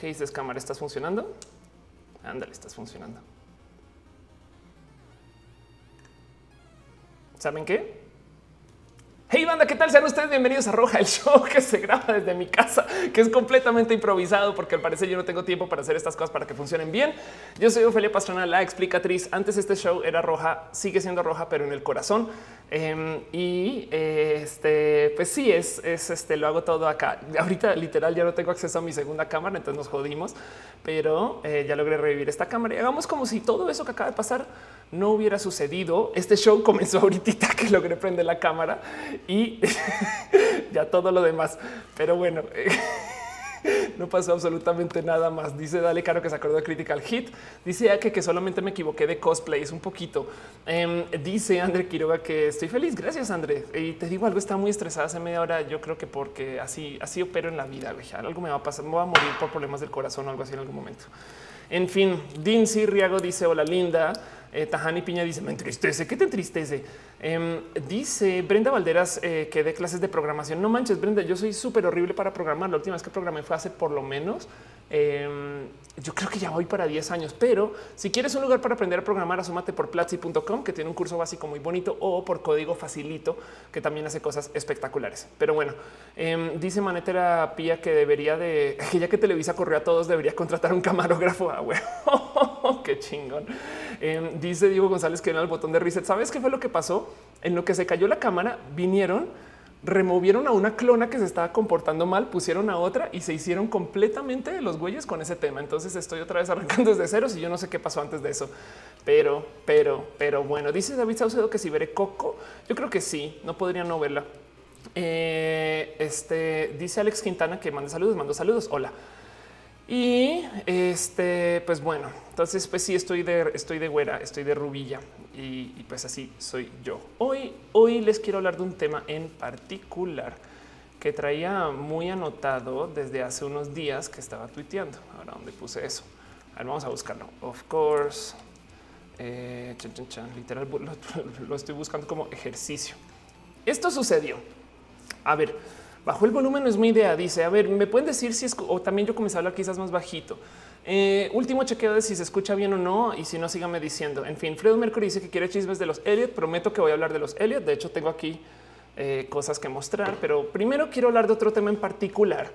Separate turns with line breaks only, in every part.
¿Qué dices, cámara? ¿Estás funcionando? Ándale, estás funcionando. ¿Saben qué? Hey banda, ¿qué tal? Sean ustedes bienvenidos a Roja, el show que se graba desde mi casa, que es completamente improvisado porque al parecer yo no tengo tiempo para hacer estas cosas para que funcionen bien. Yo soy Ofelia Pastrana, la explicatriz. Antes este show era roja, sigue siendo roja, pero en el corazón. Em, y este, pues sí, es, es este, lo hago todo acá. Ahorita literal ya no tengo acceso a mi segunda cámara, entonces nos jodimos, pero eh, ya logré revivir esta cámara y hagamos como si todo eso que acaba de pasar no hubiera sucedido. Este show comenzó ahorita que logré prender la cámara y ya todo lo demás. Pero bueno, no pasó absolutamente nada más. Dice Dale Caro que se acordó de Critical Hit. Dice que, que solamente me equivoqué de cosplay. Es un poquito. Em, dice André Quiroga que estoy feliz. Gracias, André. Y te digo algo, está muy estresada hace media hora. Yo creo que porque así, así opero en la vida. Algo me va a pasar. Me voy a morir por problemas del corazón o algo así en algún momento. En fin, Dincy Riago dice hola linda. Eh, Tajani Piña dice me entristece. ¿Qué te entristece? Em, dice Brenda Valderas eh, que de clases de programación. No manches, Brenda, yo soy súper horrible para programar. La última vez que programé fue hace por lo menos em, yo creo que ya voy para 10 años, pero si quieres un lugar para aprender a programar, asómate por platzi.com, que tiene un curso básico muy bonito, o por código facilito, que también hace cosas espectaculares. Pero bueno, em, dice Manetera Pía que debería de, que ya que Televisa corrió a todos, debería contratar un camarógrafo. Ah, qué chingón. Em, dice Diego González que en el botón de reset. ¿Sabes qué fue lo que pasó? En lo que se cayó la cámara, vinieron removieron a una clona que se estaba comportando mal, pusieron a otra y se hicieron completamente los güeyes con ese tema. Entonces estoy otra vez arrancando desde cero y yo no sé qué pasó antes de eso. Pero, pero, pero bueno, dice David Saucedo que si veré Coco, yo creo que sí, no podría no verla. Eh, este dice Alex Quintana que mande saludos, mando saludos. Hola. Y este, pues bueno, entonces, pues sí, estoy de, estoy de güera, estoy de rubilla y, pues así soy yo. Hoy, hoy les quiero hablar de un tema en particular que traía muy anotado desde hace unos días que estaba tuiteando. Ahora, ¿dónde puse eso? A ver, vamos a buscarlo. Of course, eh, chan, chan, chan, literal, lo estoy buscando como ejercicio. Esto sucedió. A ver, Bajo el volumen no es mi idea. Dice, a ver, me pueden decir si es o también yo comencé a hablar quizás más bajito. Eh, último chequeo de si se escucha bien o no. Y si no, síganme diciendo. En fin, Fredo Mercury dice que quiere chismes de los Elliot. Prometo que voy a hablar de los Elliot. De hecho, tengo aquí eh, cosas que mostrar, pero primero quiero hablar de otro tema en particular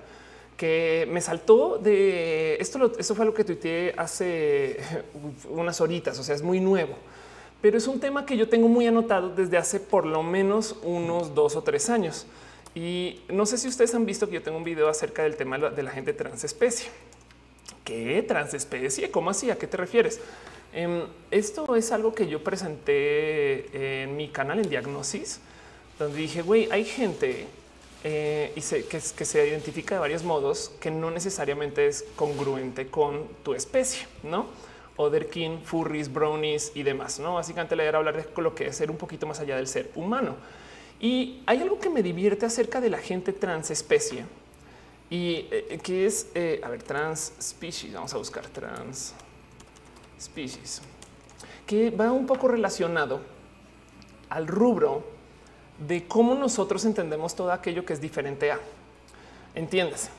que me saltó de esto. Lo, eso fue lo que tuiteé hace unas horitas. O sea, es muy nuevo, pero es un tema que yo tengo muy anotado desde hace por lo menos unos dos o tres años. Y no sé si ustedes han visto que yo tengo un video acerca del tema de la gente transespecie. ¿Qué transespecie? ¿Cómo así? ¿A qué te refieres? Eh, esto es algo que yo presenté en mi canal en Diagnosis, donde dije, güey, hay gente eh, que, se identifica de varios modos que no necesariamente es congruente con tu especie, ¿no? Otherkin, furries, brownies y demás, ¿no? Básicamente le era hablar de lo que es ser un poquito más allá del ser humano. Y hay algo que me divierte acerca de la gente transespecie y eh, que es, eh, a ver, trans species. Vamos a buscar trans species, que va un poco relacionado al rubro de cómo nosotros entendemos todo aquello que es diferente a. Entiendes?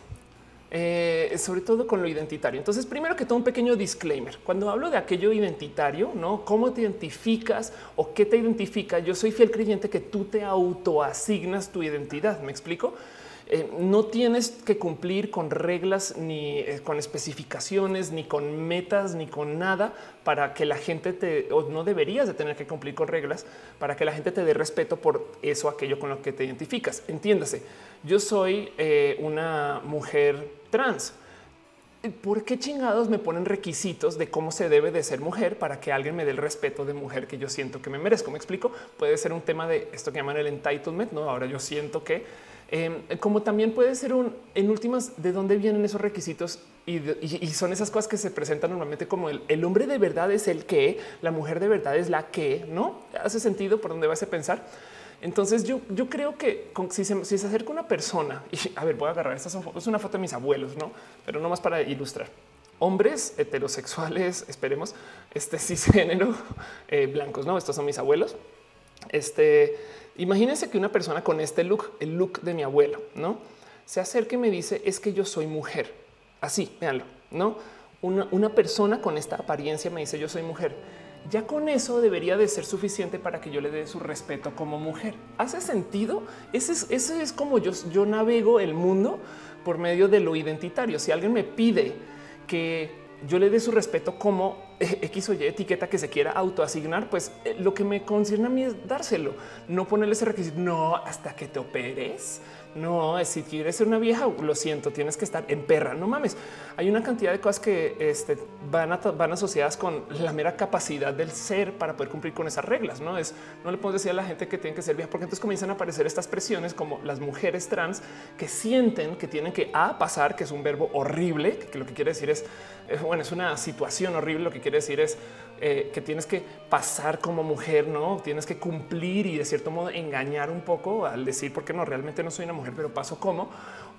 Eh, sobre todo con lo identitario. Entonces, primero que todo, un pequeño disclaimer. Cuando hablo de aquello identitario, no cómo te identificas o qué te identifica, yo soy fiel creyente que tú te autoasignas tu identidad. Me explico. Eh, no tienes que cumplir con reglas ni eh, con especificaciones, ni con metas, ni con nada para que la gente te o no deberías de tener que cumplir con reglas para que la gente te dé respeto por eso, aquello con lo que te identificas. Entiéndase, yo soy una mujer trans. ¿Por qué chingados me ponen requisitos de cómo se debe de ser mujer para que alguien me dé el respeto de mujer que yo siento que me merezco? Me explico. Puede ser un tema de esto que llaman el entitlement. No, ahora yo siento que eh, como también puede ser un en últimas de dónde vienen esos requisitos y son esas cosas que se presentan normalmente como el, el, hombre de verdad es el que la mujer de verdad es la que no hace sentido por dónde vas a pensar. Entonces yo, yo creo que si se, si se acerca una persona y a ver, voy a agarrar esta es una foto de mis abuelos, no, pero no más para ilustrar hombres heterosexuales, esperemos este cisgénero eh, blancos. No, estos son mis abuelos. Este Imagínense que una persona con este look, el look de mi abuelo, no se acerca y me dice es que yo soy mujer. Así, véanlo. no una, una persona con esta apariencia me dice yo soy mujer ya con eso debería de ser suficiente para que yo le dé su respeto como mujer. ¿Hace sentido? Ese es, ese es como yo, yo navego el mundo por medio de lo identitario. Si alguien me pide que yo le dé su respeto como X o Y etiqueta que se quiera autoasignar, pues eh, lo que me concierne a mí es dárselo, no ponerle ese requisito. No, hasta que te operes no, si quieres ser una vieja, lo siento, tienes que estar en perra. No mames. Hay una cantidad de cosas que este, van, asociadas con la mera capacidad del ser para poder cumplir con esas reglas. No es, no le podemos decir a la gente que tienen que ser vieja, porque entonces comienzan a aparecer estas presiones como las mujeres trans que sienten que tienen que a pasar, que es un verbo horrible, que lo que quiere decir es, eh, bueno, es una situación horrible. Lo que quiere decir es eh, que tienes que pasar como mujer, no tienes que cumplir y de cierto modo engañar un poco al decir, porque no realmente no soy una mujer, pero paso como.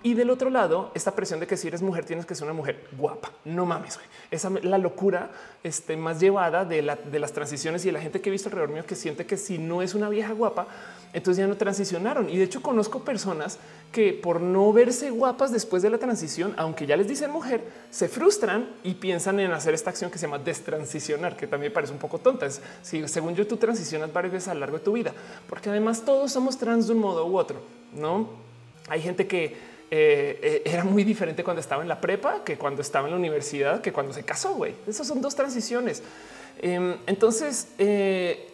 Y del otro lado, esta presión de que si eres mujer tienes que ser una mujer guapa. No mames, esa es la locura este, más llevada de, de las transiciones y de la gente que he visto alrededor mío que siente que si no es una vieja guapa, entonces ya no transicionaron. Y de hecho conozco personas que por no verse guapas después de la transición, aunque ya les dicen mujer, se frustran y piensan en hacer esta acción que se llama destransicionar, que también parece un poco tonta. Si según yo tú transicionas varias veces a lo largo de tu vida, porque además todos somos trans de un modo u otro, ¿no? Hay gente que eh, eh, era muy diferente cuando estaba en la prepa que cuando estaba en la universidad, que cuando se casó, güey. Esas son dos transiciones. Em, entonces, eh,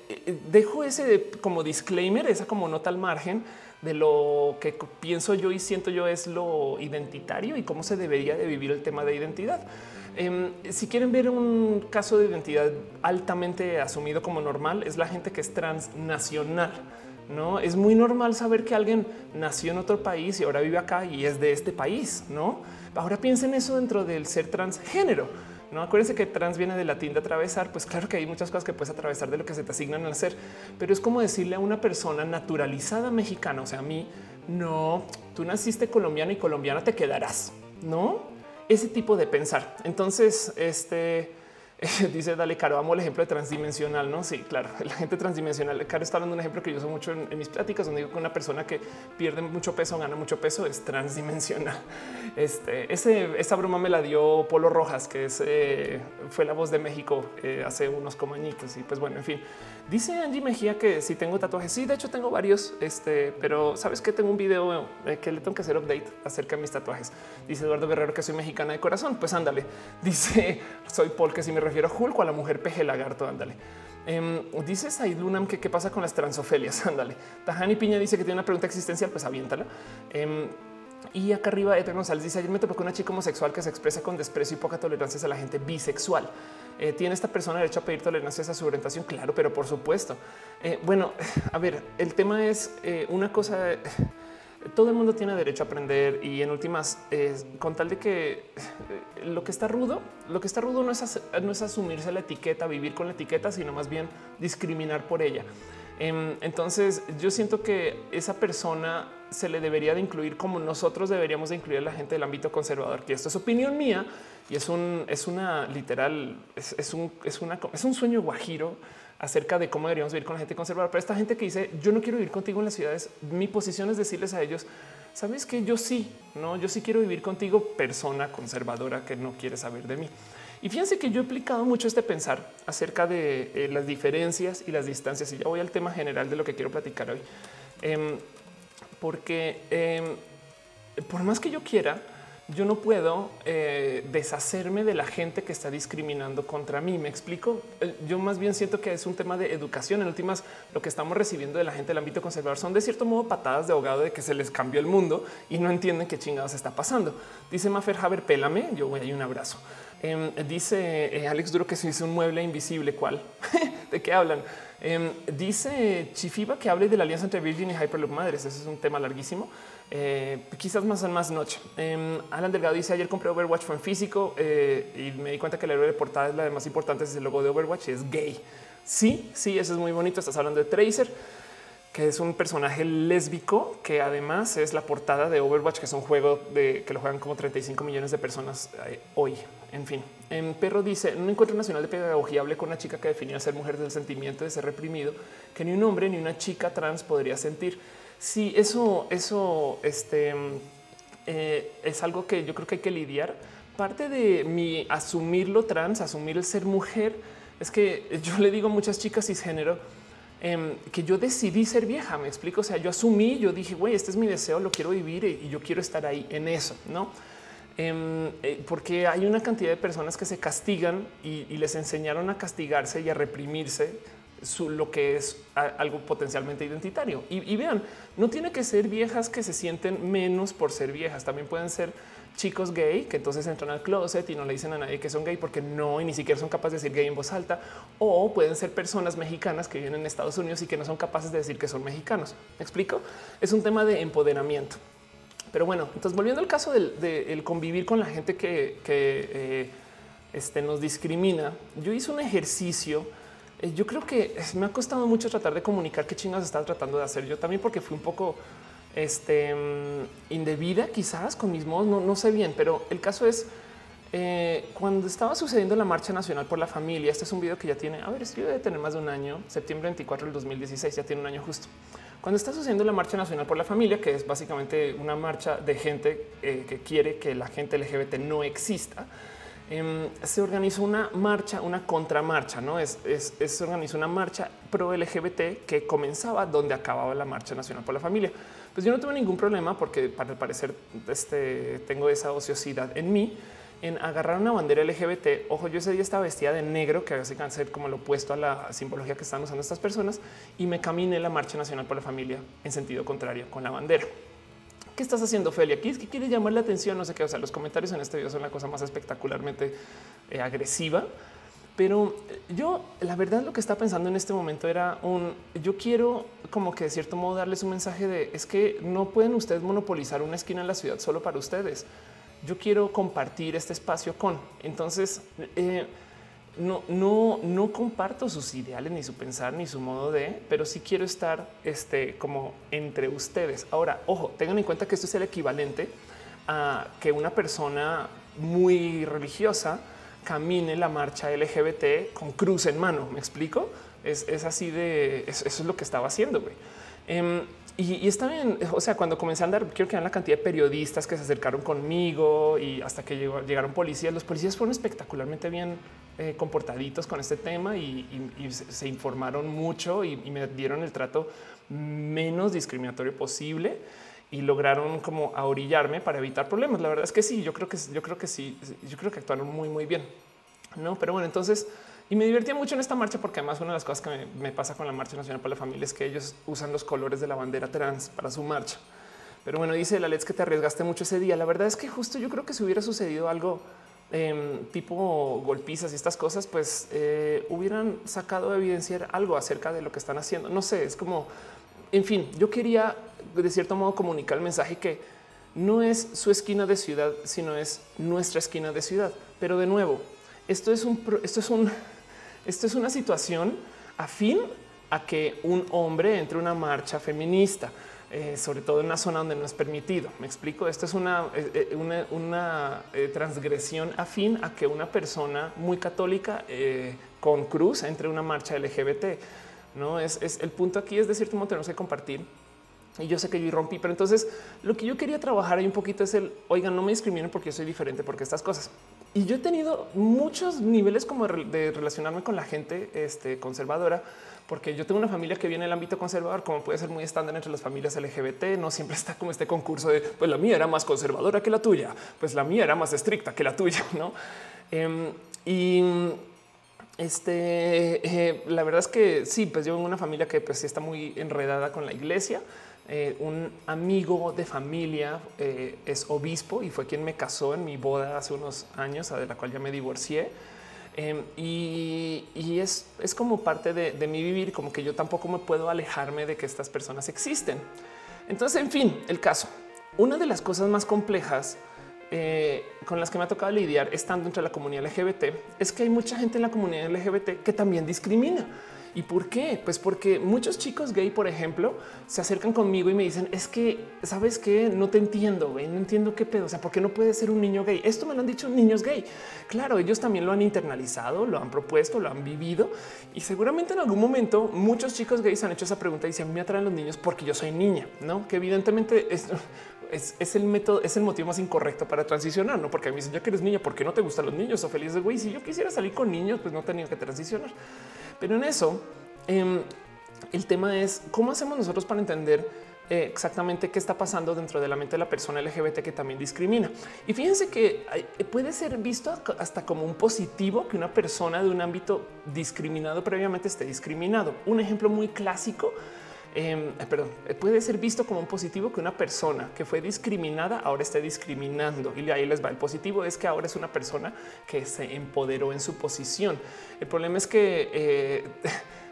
dejo ese como disclaimer, esa como nota al margen de lo que pienso yo y siento yo es lo identitario y cómo se debería de vivir el tema de identidad. Em, si quieren ver un caso de identidad altamente asumido como normal, es la gente que es transnacional. No es muy normal saber que alguien nació en otro país y ahora vive acá y es de este país. No, ahora piensen eso dentro del ser transgénero no acuérdense que trans viene de latín de atravesar. Pues claro que hay muchas cosas que puedes atravesar de lo que se te asignan al hacer, pero es como decirle a una persona naturalizada mexicana, o sea, a mí no, tú naciste colombiano y colombiana te quedarás, no ese tipo de pensar. Entonces, este Dice Dale Caro, amo el ejemplo de transdimensional. No, sí, claro, la gente transdimensional. Caro está hablando de un ejemplo que yo uso mucho en, mis pláticas, donde digo que una persona que pierde mucho peso, gana mucho peso, es transdimensional. Este, esa broma me la dio Polo Rojas, que eh, fue la voz de México eh, hace unos comañitos. Y pues bueno, en fin, dice Angie Mejía que si tengo tatuajes. Sí, de hecho tengo varios, este, pero sabes que tengo un video eh, que le tengo que hacer update acerca de mis tatuajes. Dice Eduardo Guerrero que soy mexicana de corazón. Pues ándale. Dice soy Paul que si me refiero a Hulk o a la mujer peje lagarto. Ándale. Um, dice Saidunam que qué pasa con las transofelias. Ándale. Tajani Piña dice que tiene una pregunta existencial. Pues aviéntala. Em, y acá arriba, Edgar González dice: Ayer me topé con una chica homosexual que se expresa con desprecio y poca tolerancia a la gente bisexual. Eh, ¿Tiene esta persona derecho a pedir tolerancia a su orientación? Claro, pero por supuesto. Eh, bueno, a ver, el tema es eh, una cosa todo el mundo tiene derecho a aprender y en últimas, con tal de que lo que está rudo, lo que está rudo no es, no es asumirse la etiqueta, vivir con la etiqueta, sino más bien discriminar por ella. Em, entonces yo siento que esa persona se le debería de incluir como nosotros deberíamos de incluir a la gente del ámbito conservador, que esto es opinión mía y es un, una literal, es, un, es un sueño guajiro acerca de cómo deberíamos vivir con la gente conservadora. Pero esta gente que dice yo no quiero vivir contigo en las ciudades, mi posición es decirles a ellos, sabes que yo sí, no, yo sí quiero vivir contigo, persona conservadora que no quiere saber de mí. Y fíjense que yo he aplicado mucho este pensar acerca de eh, las diferencias y las distancias. Y ya voy al tema general de lo que quiero platicar hoy, em, porque em, por más que yo quiera, yo no puedo eh, deshacerme de la gente que está discriminando contra mí. Me explico. Eh, yo más bien siento que es un tema de educación. En últimas, lo que estamos recibiendo de la gente del ámbito conservador son de cierto modo patadas de ahogado de que se les cambió el mundo y no entienden qué chingados está pasando. Dice Mafer Haber, pélame. Yo voy ahí un abrazo. Em, dice eh, Alex Duro que se hizo un mueble invisible. ¿Cuál? ¿De qué hablan? Em, dice Chifiba que hable de la alianza entre Virgin y Hyperloop Madres. Ese es un tema larguísimo. Eh, quizás más en más noche. Em, Alan Delgado dice ayer compré Overwatch fue en físico eh, y me di cuenta que la héroe de portada es la de más importante, es el logo de Overwatch, es gay. Sí, sí, eso es muy bonito. Estás hablando de Tracer, que es un personaje lésbico que además es la portada de Overwatch, que es un juego de que lo juegan como 35 millones de personas eh, hoy. En fin, en Perro dice en un encuentro nacional de pedagogía hablé con una chica que definía ser mujer del sentimiento de ser reprimido que ni un hombre ni una chica trans podría sentir. Sí, eso, eso, este, eh, es algo que yo creo que hay que lidiar. Parte de mi asumir lo trans, asumir el ser mujer, es que yo le digo a muchas chicas cisgénero eh, que yo decidí ser vieja. Me explico. O sea, yo asumí, yo dije, güey, este es mi deseo, lo quiero vivir y yo quiero estar ahí en eso, no? Em, eh, porque hay una cantidad de personas que se castigan y, les enseñaron a castigarse y a reprimirse lo que es algo potencialmente identitario. Y, vean, no tiene que ser viejas que se sienten menos por ser viejas. También pueden ser chicos gay que entonces entran al closet y no le dicen a nadie que son gay porque no y ni siquiera son capaces de decir gay en voz alta. O pueden ser personas mexicanas que viven en Estados Unidos y que no son capaces de decir que son mexicanos. ¿Me explico? Es un tema de empoderamiento. Pero bueno, entonces volviendo al caso del, convivir con la gente que, eh, este, nos discrimina, yo hice un ejercicio. Eh, yo creo que me ha costado mucho tratar de comunicar qué chingados estaba tratando de hacer yo también, porque fui un poco este, mm, indebida quizás con mis modos, no, sé bien, pero el caso es eh, cuando estaba sucediendo la Marcha Nacional por la Familia. Este es un video que ya tiene, a ver, si debe tener más de un año, septiembre 24 del 2016, ya tiene un año justo. Cuando está sucediendo la Marcha Nacional por la Familia, que es básicamente una marcha de gente eh, que quiere que la gente LGBT no exista, em, se organizó una marcha, una contramarcha, no es, se organizó una marcha pro LGBT que comenzaba donde acababa la Marcha Nacional por la Familia. Pues yo no tuve ningún problema porque para parecer este, tengo esa ociosidad en mí en agarrar una bandera LGBT. Ojo, yo ese día estaba vestida de negro, que hace ser como lo opuesto a la simbología que están usando estas personas, y me caminé la marcha nacional por la familia en sentido contrario con la bandera. ¿Qué estás haciendo? Aquí es que quieres llamar la atención, no sé qué. O sea, los comentarios en este video son la cosa más espectacularmente eh, agresiva. Pero eh, yo, la verdad, lo que está pensando en este momento era un yo quiero, como que de cierto modo, darles un mensaje de es que no pueden ustedes monopolizar una esquina en la ciudad solo para ustedes yo quiero compartir este espacio con. Entonces, eh, no, no, no comparto sus ideales, ni su pensar, ni su modo de, pero sí quiero estar este, como entre ustedes. Ahora, ojo, tengan en cuenta que esto es el equivalente a que una persona muy religiosa camine la marcha LGBT con cruz en mano. Me explico. Es, así de eso, es lo que estaba haciendo. Em, y, está bien. O sea, cuando comencé a andar, quiero que vean la cantidad de periodistas que se acercaron conmigo y hasta que llegaron policías. Los policías fueron espectacularmente bien eh, comportaditos con este tema y, se, informaron mucho y, me dieron el trato menos discriminatorio posible y lograron como orillarme para evitar problemas. La verdad es que sí, yo creo que yo creo que sí, yo creo que actuaron muy, muy bien. No, pero bueno, entonces y me divertía mucho en esta marcha porque además una de las cosas que me, pasa con la Marcha Nacional para la Familia es que ellos usan los colores de la bandera trans para su marcha. Pero bueno, dice la Let's que te arriesgaste mucho ese día. La verdad es que justo yo creo que si hubiera sucedido algo em, tipo golpizas y estas cosas, pues eh, hubieran sacado a evidenciar algo acerca de lo que están haciendo. No sé, es como, en fin, yo quería de cierto modo comunicar el mensaje que no es su esquina de ciudad, sino es nuestra esquina de ciudad. Pero de nuevo, esto es un, esto es un, esto es una situación afín a que un hombre entre una marcha feminista, eh, sobre todo en una zona donde no es permitido. Me explico. Esto es una, eh, eh, transgresión afín a que una persona muy católica con cruz entre una marcha LGBT. No es, el punto aquí es de cierto modo tenemos que compartir y yo sé que yo rompí, pero entonces lo que yo quería trabajar ahí un poquito es el oigan, no me discriminen porque yo soy diferente, porque estas cosas. Y yo he tenido muchos niveles como de relacionarme con la gente este, conservadora, porque yo tengo una familia que viene del ámbito conservador, como puede ser muy estándar entre las familias LGBT. No siempre está como este concurso de pues la mía era más conservadora que la tuya, pues la mía era más estricta que la tuya, no? Em, y este, eh, la verdad es que sí, pues yo de una familia que pues está muy enredada con la iglesia. Eh, un amigo de familia eh, es obispo y fue quien me casó en mi boda hace unos años, de la cual ya me divorcié. Em, y, es, como parte de, mi vivir, como que yo tampoco me puedo alejarme de que estas personas existen. Entonces, en fin, el caso. Una de las cosas más complejas eh, con las que me ha tocado lidiar estando entre la comunidad LGBT es que hay mucha gente en la comunidad LGBT que también discrimina. ¿Y por qué? Pues porque muchos chicos gay, por ejemplo, se acercan conmigo y me dicen es que sabes que no te entiendo, güey, no entiendo qué pedo. O sea, ¿por qué no puede ser un niño gay? Esto me lo han dicho niños gay. Claro, ellos también lo han internalizado, lo han propuesto, lo han vivido y seguramente en algún momento muchos chicos gays han hecho esa pregunta y dicen me atraen los niños porque yo soy niña, no? Que evidentemente es el método, es el motivo más incorrecto para transicionar, no? Porque a mí dicen ya que eres niña, ¿por qué no te gustan los niños? O feliz de güey, si yo quisiera salir con niños, pues no tenía que transicionar. Pero en eso, em, el tema es cómo hacemos nosotros para entender eh, exactamente qué está pasando dentro de la mente de la persona LGBT que también discrimina. Y fíjense que puede ser visto hasta como un positivo que una persona de un ámbito discriminado previamente esté discriminado. Un ejemplo muy clásico eh, perdón, puede ser visto como un positivo que una persona que fue discriminada ahora esté discriminando. Y ahí les va. El positivo es que ahora es una persona que se empoderó en su posición. El problema es que eh,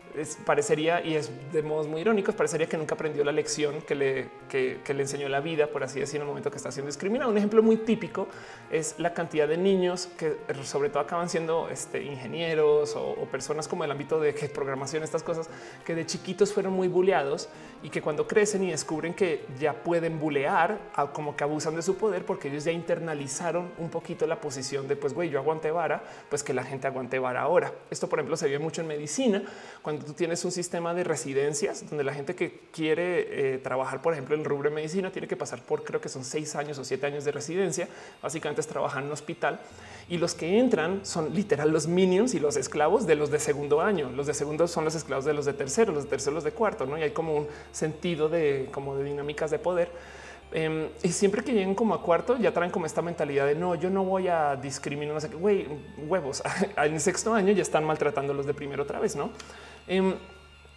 parecería, y es de modos muy irónicos, parecería que nunca aprendió la lección que le, que, le enseñó la vida, por así decir, en el momento que está siendo discriminado. Un ejemplo muy típico es la cantidad de niños que sobre todo acaban siendo este, ingenieros o, personas como el ámbito de programación, estas cosas, que de chiquitos fueron muy buleados y que cuando crecen y descubren que ya pueden bulear, como que abusan de su poder porque ellos ya internalizaron un poquito la posición de pues güey, yo aguante vara, pues que la gente aguante vara ahora. Esto, por ejemplo, se ve mucho en medicina cuando tú tienes un sistema de residencias donde la gente que quiere eh, trabajar, por ejemplo, en el rubro de medicina, tiene que pasar por creo que son seis años o siete años de residencia. Básicamente es trabajar en un hospital y los que entran son literal los minions y los esclavos de los de segundo año. Los de segundo son los esclavos de los de tercero, los de tercero, los de cuarto. No y hay como un sentido de como de dinámicas de poder. Em, y siempre que lleguen como a cuarto, ya traen como esta mentalidad de no, yo no voy a discriminar, no sé qué, güey, huevos. en sexto año ya están maltratando los de primero otra vez, no? Em,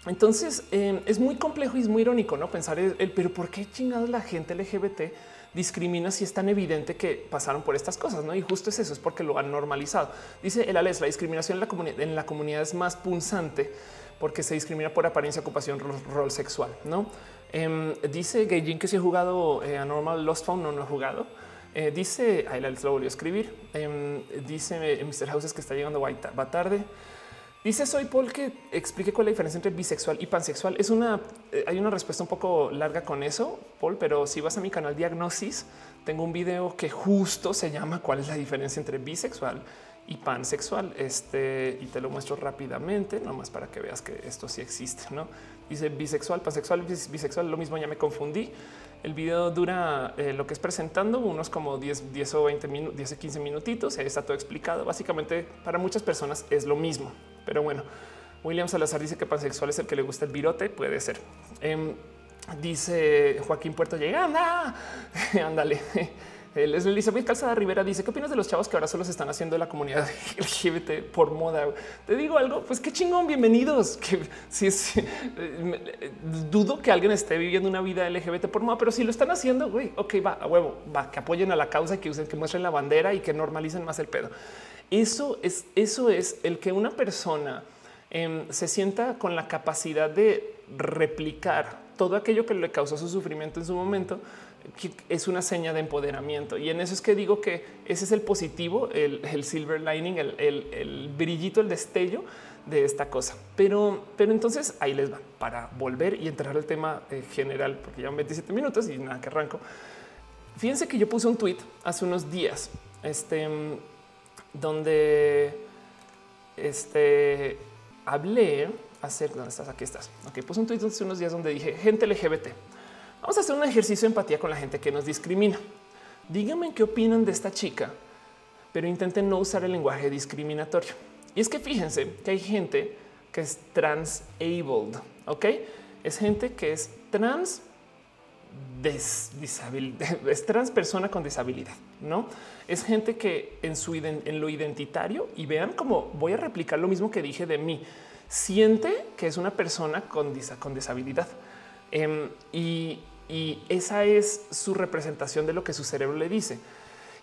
entonces em, es muy complejo y es muy irónico no pensar el, pero por qué chingados la gente LGBT discrimina si es tan evidente que pasaron por estas cosas, no? Y justo es eso, es porque lo han normalizado. Dice el Alex, la discriminación en la comunidad, en la comunidad es más punzante porque se discrimina por apariencia, ocupación, rol, sexual, no? Em, dice que si he jugado eh, a Normal Lost Phone, no, no he jugado. Eh, dice, ahí lo volvió a escribir. dice eh, Mr. Houses que está llegando va tarde. Dice soy Paul que explique cuál es la diferencia entre bisexual y pansexual. Es una, eh, hay una respuesta un poco larga con eso, Paul, pero si vas a mi canal Diagnosis, tengo un video que justo se llama cuál es la diferencia entre bisexual y pansexual. Este y te lo muestro rápidamente, nomás para que veas que esto sí existe. No dice bisexual, pansexual, bisexual. Lo mismo, ya me confundí. El video dura eh, lo que es presentando unos como 10, 10 o 20 minutos, 10 o 15 minutitos. Ahí está todo explicado. Básicamente, para muchas personas es lo mismo. Pero bueno, William Salazar dice que pansexual es el que le gusta el virote. Puede ser. Em, dice Joaquín Puerto llega, anda, ándale. Elizabeth Calzada Rivera dice qué opinas de los chavos que ahora solo se están haciendo la comunidad LGBT por moda. Te digo algo, pues qué chingón, bienvenidos. Si es, dudo que alguien esté viviendo una vida LGBT por moda, pero si lo están haciendo, güey, ok, va a huevo, va que apoyen a la causa, que usen, que muestren la bandera y que normalicen más el pedo. Eso es, eso es el que una persona em, se sienta con la capacidad de replicar todo aquello que le causó su sufrimiento en su momento es una seña de empoderamiento. Y en eso es que digo que ese es el positivo, el, silver lining, el, brillito, el destello de esta cosa. Pero, pero entonces ahí les va para volver y entrar al tema eh, general, porque ya 27 minutos y nada que arranco. Fíjense que yo puse un tweet hace unos días, este, donde este, hablé acerca, ¿dónde estás? Aquí estás. Ok, puse un tweet hace unos días donde dije gente LGBT. Vamos a hacer un ejercicio de empatía con la gente que nos discrimina. Díganme qué opinan de esta chica, pero intenten no usar el lenguaje discriminatorio. Y es que fíjense que hay gente que es transabled, ¿ok? Es gente que es trans es trans persona con disabilidad, no es gente que en su en lo identitario y vean cómo voy a replicar lo mismo que dije de mí. Siente que es una persona con, con disabilidad em, y, y esa es su representación de lo que su cerebro le dice.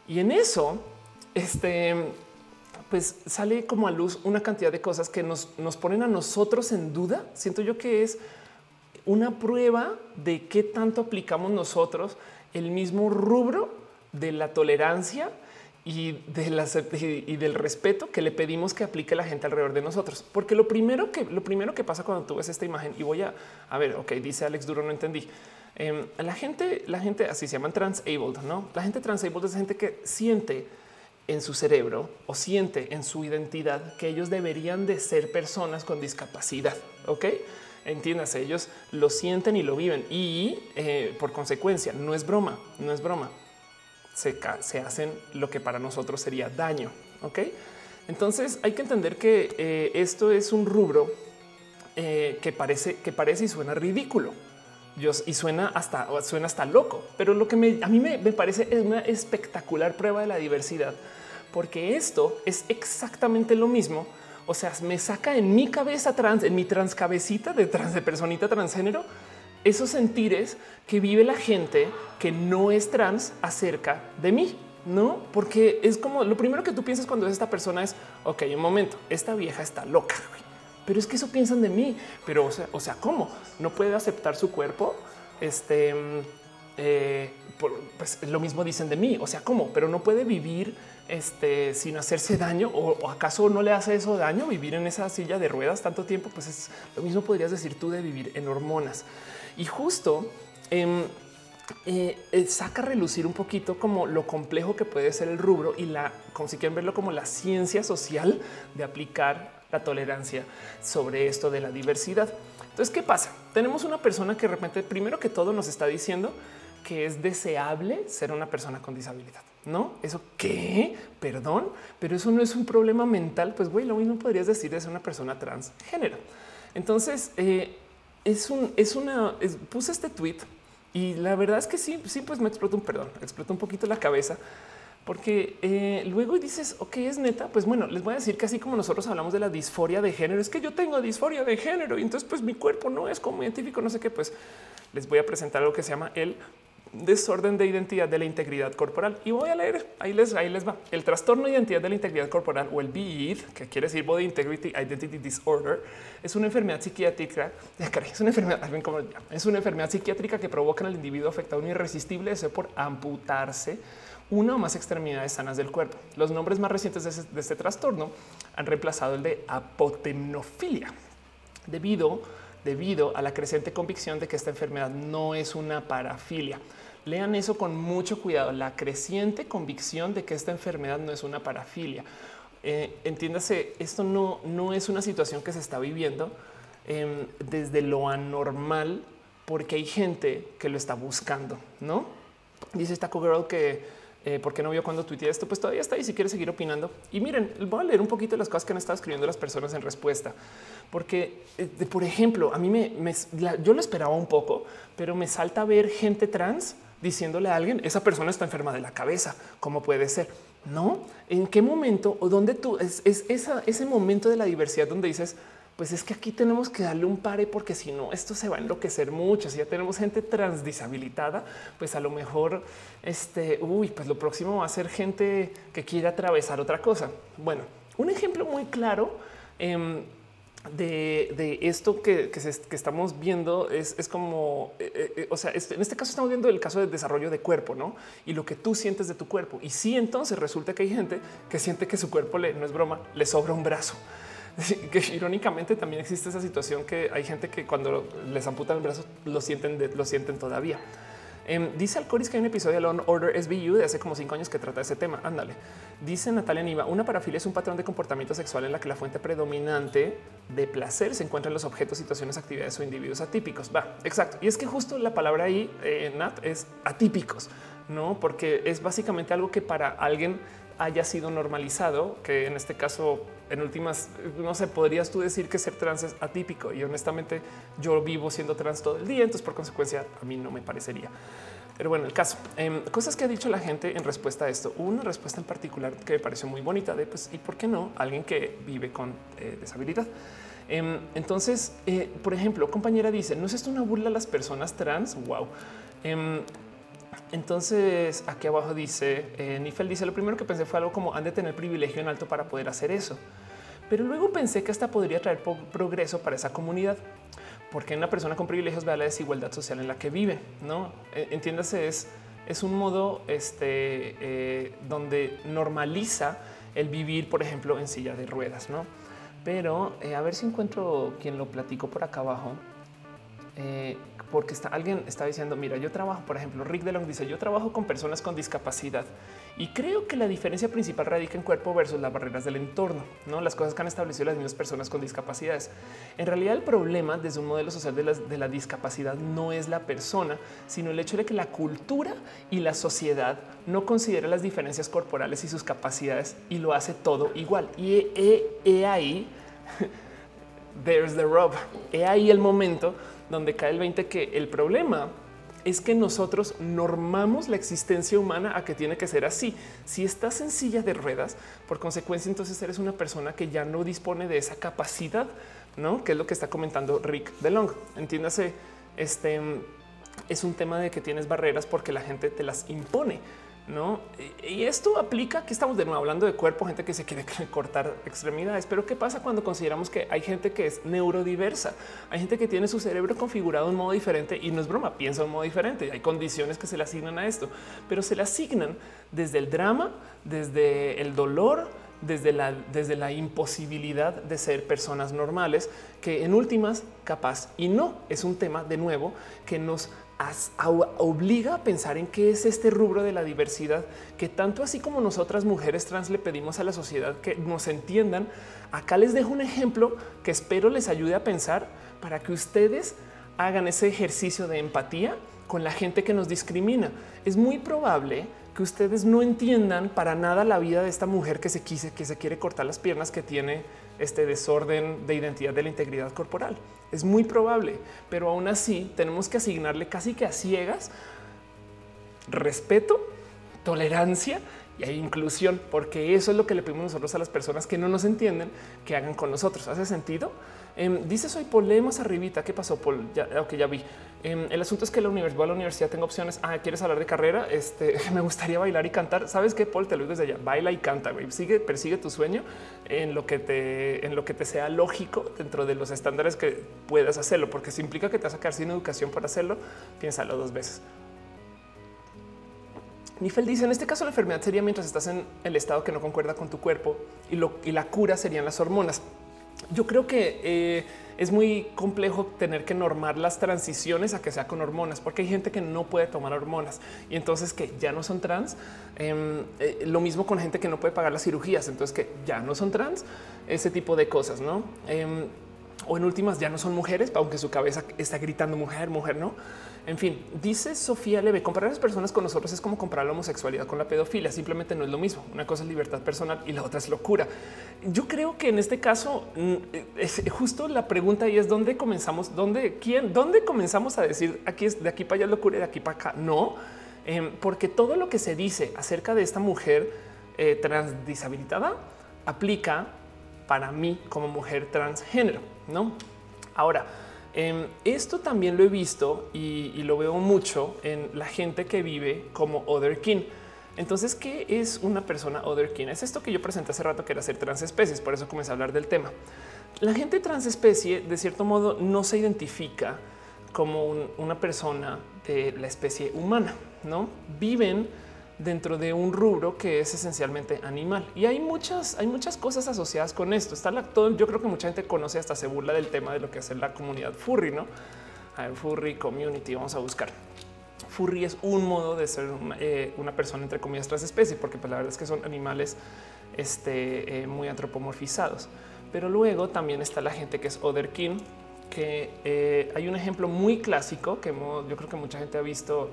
Y en eso, este, pues sale como a luz una cantidad de cosas que nos, nos ponen a nosotros en duda. Siento yo que es una prueba de qué tanto aplicamos nosotros el mismo rubro de la tolerancia y, de la, y del respeto que le pedimos que aplique la gente alrededor de nosotros. Porque lo primero que lo primero que pasa cuando tú ves esta imagen y voy a, a ver, ok, dice Alex Duro, no entendí. Em, la gente, la gente así se llaman transabled, no? La gente transabled es gente que siente en su cerebro o siente en su identidad que ellos deberían de ser personas con discapacidad. Ok, Entiéndase, ellos lo sienten y lo viven y eh, por consecuencia no es broma, no es broma. Se, hacen lo que para nosotros sería daño. Ok, entonces hay que entender que eh, esto es un rubro eh, que parece que parece y suena ridículo. Y suena hasta suena hasta loco, pero lo que a mí me, me parece es una espectacular prueba de la diversidad, porque esto es exactamente lo mismo o sea, me saca en mi cabeza trans, en mi transcabecita de trans de personita transgénero, esos sentires que vive la gente que no es trans acerca de mí. No, porque es como lo primero que tú piensas cuando es esta persona es ok, un momento, esta vieja está loca, pero es que eso piensan de mí. Pero o sea, cómo no puede aceptar su cuerpo? Este, eh, pues lo mismo dicen de mí. O sea, cómo, pero no puede vivir este, sin hacerse daño o, acaso no le hace eso daño vivir en esa silla de ruedas tanto tiempo, pues es lo mismo podrías decir tú de vivir en hormonas. Y justo em, eh, eh, saca a relucir un poquito como lo complejo que puede ser el rubro y la, como si quieren verlo como la ciencia social de aplicar la tolerancia sobre esto de la diversidad. Entonces, ¿qué pasa? Tenemos una persona que de repente, primero que todo, nos está diciendo que es deseable ser una persona con disabilidad. No, eso qué, perdón, pero eso no es un problema mental. Pues güey, lo mismo podrías decir de ser una persona transgénero. Entonces eh, es un, es una, puse este tweet y la verdad es que sí, sí, pues me explotó un perdón, explotó un poquito la cabeza porque eh, luego dices, ok, es neta. Pues bueno, les voy a decir que así como nosotros hablamos de la disforia de género, es que yo tengo disforia de género y entonces, pues mi cuerpo no es como científico, no sé qué. Pues les voy a presentar algo que se llama el desorden de identidad de la integridad corporal. Y voy a leer, ahí les, ahí les va. El trastorno de identidad de la integridad corporal o el BID, que quiere decir Body Integrity Identity Disorder, es una enfermedad psiquiátrica, es una enfermedad, es una enfermedad psiquiátrica que provoca en el individuo afectado un irresistible deseo por amputarse una o más extremidades sanas del cuerpo. Los nombres más recientes de, este trastorno han reemplazado el de apotemnofilia debido debido a la creciente convicción de que esta enfermedad no es una parafilia. Lean eso con mucho cuidado. La creciente convicción de que esta enfermedad no es una parafilia. Eh, entiéndase, esto no, no es una situación que se está viviendo em, desde lo anormal, porque hay gente que lo está buscando, no? Dice esta Girl que eh, porque no vio cuando tuiteé esto, pues todavía está ahí si quiere seguir opinando. Y miren, voy a leer un poquito las cosas que han estado escribiendo las personas en respuesta, porque, eh, por ejemplo, a mí me, yo lo esperaba un poco, pero me salta ver gente trans diciéndole a alguien, esa persona está enferma de la cabeza, ¿cómo puede ser? No, ¿en qué momento o dónde tú es, ese momento de la diversidad donde dices, pues es que aquí tenemos que darle un pare porque si no, esto se va a enloquecer mucho. Si ya tenemos gente transdisabilitada, pues a lo mejor este, uy, pues lo próximo va a ser gente que quiere atravesar otra cosa. Bueno, un ejemplo muy claro. Em, de, esto que, estamos viendo es, como, eh, eh, eh, o sea, en este caso estamos viendo el caso del desarrollo de cuerpo, ¿no? Y lo que tú sientes de tu cuerpo. Y si entonces resulta que hay gente que siente que su cuerpo le, no es broma, le sobra un brazo. Que irónicamente también existe esa situación que hay gente que cuando les amputan el brazo lo sienten, lo sienten todavía. Em, dice Alcoris que hay un episodio de Law Order SBU de hace como cinco años que trata ese tema. Ándale. Dice Natalia Niva, una parafilia es un patrón de comportamiento sexual en la que la fuente predominante de placer se encuentra en los objetos, situaciones, actividades o individuos atípicos. Va, exacto. Y es que justo la palabra ahí, eh, Nat, es atípicos, no? Porque es básicamente algo que para alguien haya sido normalizado, que en este caso, en últimas, no sé, podrías tú decir que ser trans es atípico y honestamente yo vivo siendo trans todo el día, entonces por consecuencia a mí no me parecería. Pero bueno, el caso, em, cosas que ha dicho la gente en respuesta a esto. una respuesta en particular que me pareció muy bonita de pues, y por qué no alguien que vive con eh, disabilidad. Em, entonces, eh, por ejemplo, compañera dice, ¿no es esto una burla a las personas trans? Wow. Entonces aquí abajo dice eh, Nifel dice lo primero que pensé fue algo como han de tener privilegio en alto para poder hacer eso. Pero luego pensé que hasta podría traer progreso para esa comunidad, porque una persona con privilegios vea la desigualdad social en la que vive. No e, entiéndase, es, es un modo este, eh, donde normaliza el vivir, por ejemplo, en silla de ruedas. No, pero eh, a ver si encuentro quien lo platico por acá abajo. Eh, porque está, alguien está diciendo, mira, yo trabajo, por ejemplo, Rick DeLong dice, yo trabajo con personas con discapacidad Y creo que la diferencia principal radica en cuerpo versus las barreras del entorno, no las cosas que han establecido las mismas personas con discapacidades. En realidad, el problema desde un modelo social de la, de la discapacidad no es la persona, sino el hecho de que la cultura y la sociedad no considera las diferencias corporales y sus capacidades y lo hace todo igual. Y he, ahí, there's the rub. He ahí el momento donde cae el 20 que el problema es que nosotros normamos la existencia humana a que tiene que ser así. Si estás en silla de ruedas, por consecuencia, entonces eres una persona que ya no dispone de esa capacidad, no? Que es lo que está comentando Rick DeLong. Entiéndase, este es un tema de que tienes barreras porque la gente te las impone. No, y esto aplica que estamos de nuevo hablando de cuerpo, gente que se quiere cortar extremidades. Pero qué pasa cuando consideramos que hay gente que es neurodiversa? Hay gente que tiene su cerebro configurado de un modo diferente y no es broma, piensa de un modo diferente. Hay condiciones que se le asignan a esto, pero se le asignan desde el drama, desde el dolor, desde la imposibilidad de ser personas normales, que en últimas capaz y no es un tema de nuevo que nos obliga a pensar en qué es este rubro de la diversidad que tanto así como nosotras mujeres trans le pedimos a la sociedad que nos entiendan. Acá les dejo un ejemplo que espero les ayude a pensar para que ustedes hagan ese ejercicio de empatía con la gente que nos discrimina. Es muy probable que ustedes no entiendan para nada la vida de esta mujer que se quise, que se quiere cortar las piernas, que tiene este desorden de identidad de la integridad corporal. Es muy probable, pero aún así tenemos que asignarle casi que a ciegas respeto, tolerancia y hay inclusión, porque eso es lo que le pedimos nosotros a las personas que no nos entienden que hagan con nosotros. ¿Hace sentido? Em, dice soy arribita. ¿Qué pasó? Ya, ok, ya vi. Em, el asunto es que la universidad, la universidad tengo opciones. Ah, ¿quieres hablar de carrera? Este me gustaría bailar y cantar. ¿Sabes qué, Paul? Te lo digo desde allá. Baila y canta. Sigue, persigue tu sueño en lo que te, en lo que te sea lógico dentro de los estándares que puedas hacerlo, porque si implica que te vas a quedar sin educación para hacerlo, piénsalo dos veces. Nifel dice, en este caso la enfermedad sería mientras estás en el estado que no concuerda con tu cuerpo y, lo, y la cura serían las hormonas. Yo creo que eh, es muy complejo tener que normar las transiciones a que sea con hormonas, porque hay gente que no puede tomar hormonas y entonces que ya no son trans. Em, eh, lo mismo con gente que no puede pagar las cirugías, entonces que ya no son trans, ese tipo de cosas, no? Em, o en últimas ya no son mujeres, aunque su cabeza está gritando mujer, mujer, no? En fin, dice Sofía Leve, comparar a las personas con nosotros es como comparar la homosexualidad con la pedofilia, simplemente no es lo mismo. Una cosa es libertad personal y la otra es locura. Yo creo que en este caso mm, es justo la pregunta y es dónde comenzamos, dónde, quién, dónde comenzamos a decir aquí es de aquí para allá locura y de aquí para acá. No, em, porque todo lo que se dice acerca de esta mujer eh, trans disabilitada aplica para mí como mujer transgénero, no? Ahora, Em, esto también lo he visto y, lo veo mucho en la gente que vive como other kin. Entonces, ¿qué es una persona other kin? Es esto que yo presenté hace rato que era ser transespecies, por eso comencé a hablar del tema. La gente transespecie, de cierto modo, no se identifica como una persona de la especie humana, no viven dentro de un rubro que es esencialmente animal. Y hay muchas, hay muchas cosas asociadas con esto. Está la, todo, yo creo que mucha gente conoce hasta se burla del tema de lo que es la comunidad furry, no? furry community. Vamos a buscar. Furry es un modo de ser una, eh, persona entre comillas transespecie, porque pues, la verdad es que son animales este, eh, muy antropomorfizados. Pero luego también está la gente que es other kin, que eh, hay un ejemplo muy clásico que yo creo que mucha gente ha visto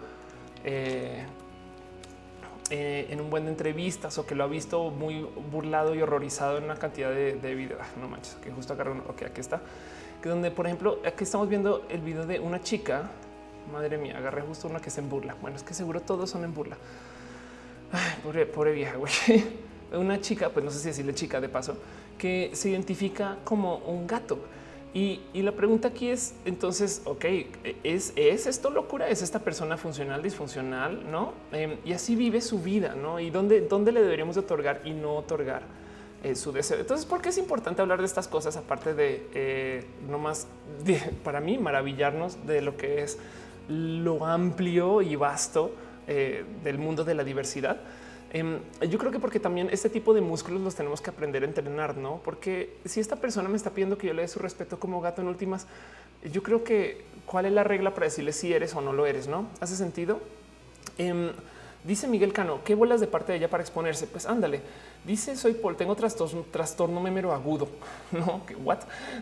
eh, en un buen de entrevistas o que lo ha visto muy burlado y horrorizado en una cantidad de, de videos. Ah, no manches, que justo agarro. Ok, aquí está. Que donde, por ejemplo, aquí estamos viendo el video de una chica. Madre mía, agarré justo una que se en burla. Bueno, es que seguro todos son en burla. Ay, pobre, pobre vieja, güey. Una chica, pues no sé si decirle chica de paso, que se identifica como un gato y, la pregunta aquí es entonces, ok, ¿es, ¿es, esto locura? ¿Es esta persona funcional, disfuncional? No? Em, y así vive su vida, ¿no? Y dónde, dónde le deberíamos otorgar y no otorgar eh, su deseo. Entonces, ¿por qué es importante hablar de estas cosas? Aparte de eh, no más para mí maravillarnos de lo que es lo amplio y vasto eh, del mundo de la diversidad. Em, yo creo que porque también este tipo de músculos los tenemos que aprender a entrenar, no? Porque si esta persona me está pidiendo que yo le dé su respeto como gato en últimas, yo creo que cuál es la regla para decirle si eres o no lo eres, no hace sentido. Em, Dice Miguel Cano, ¿qué bolas de parte de ella para exponerse? Pues ándale. Dice soy Paul, tengo trastorno, trastorno memero agudo. No, what?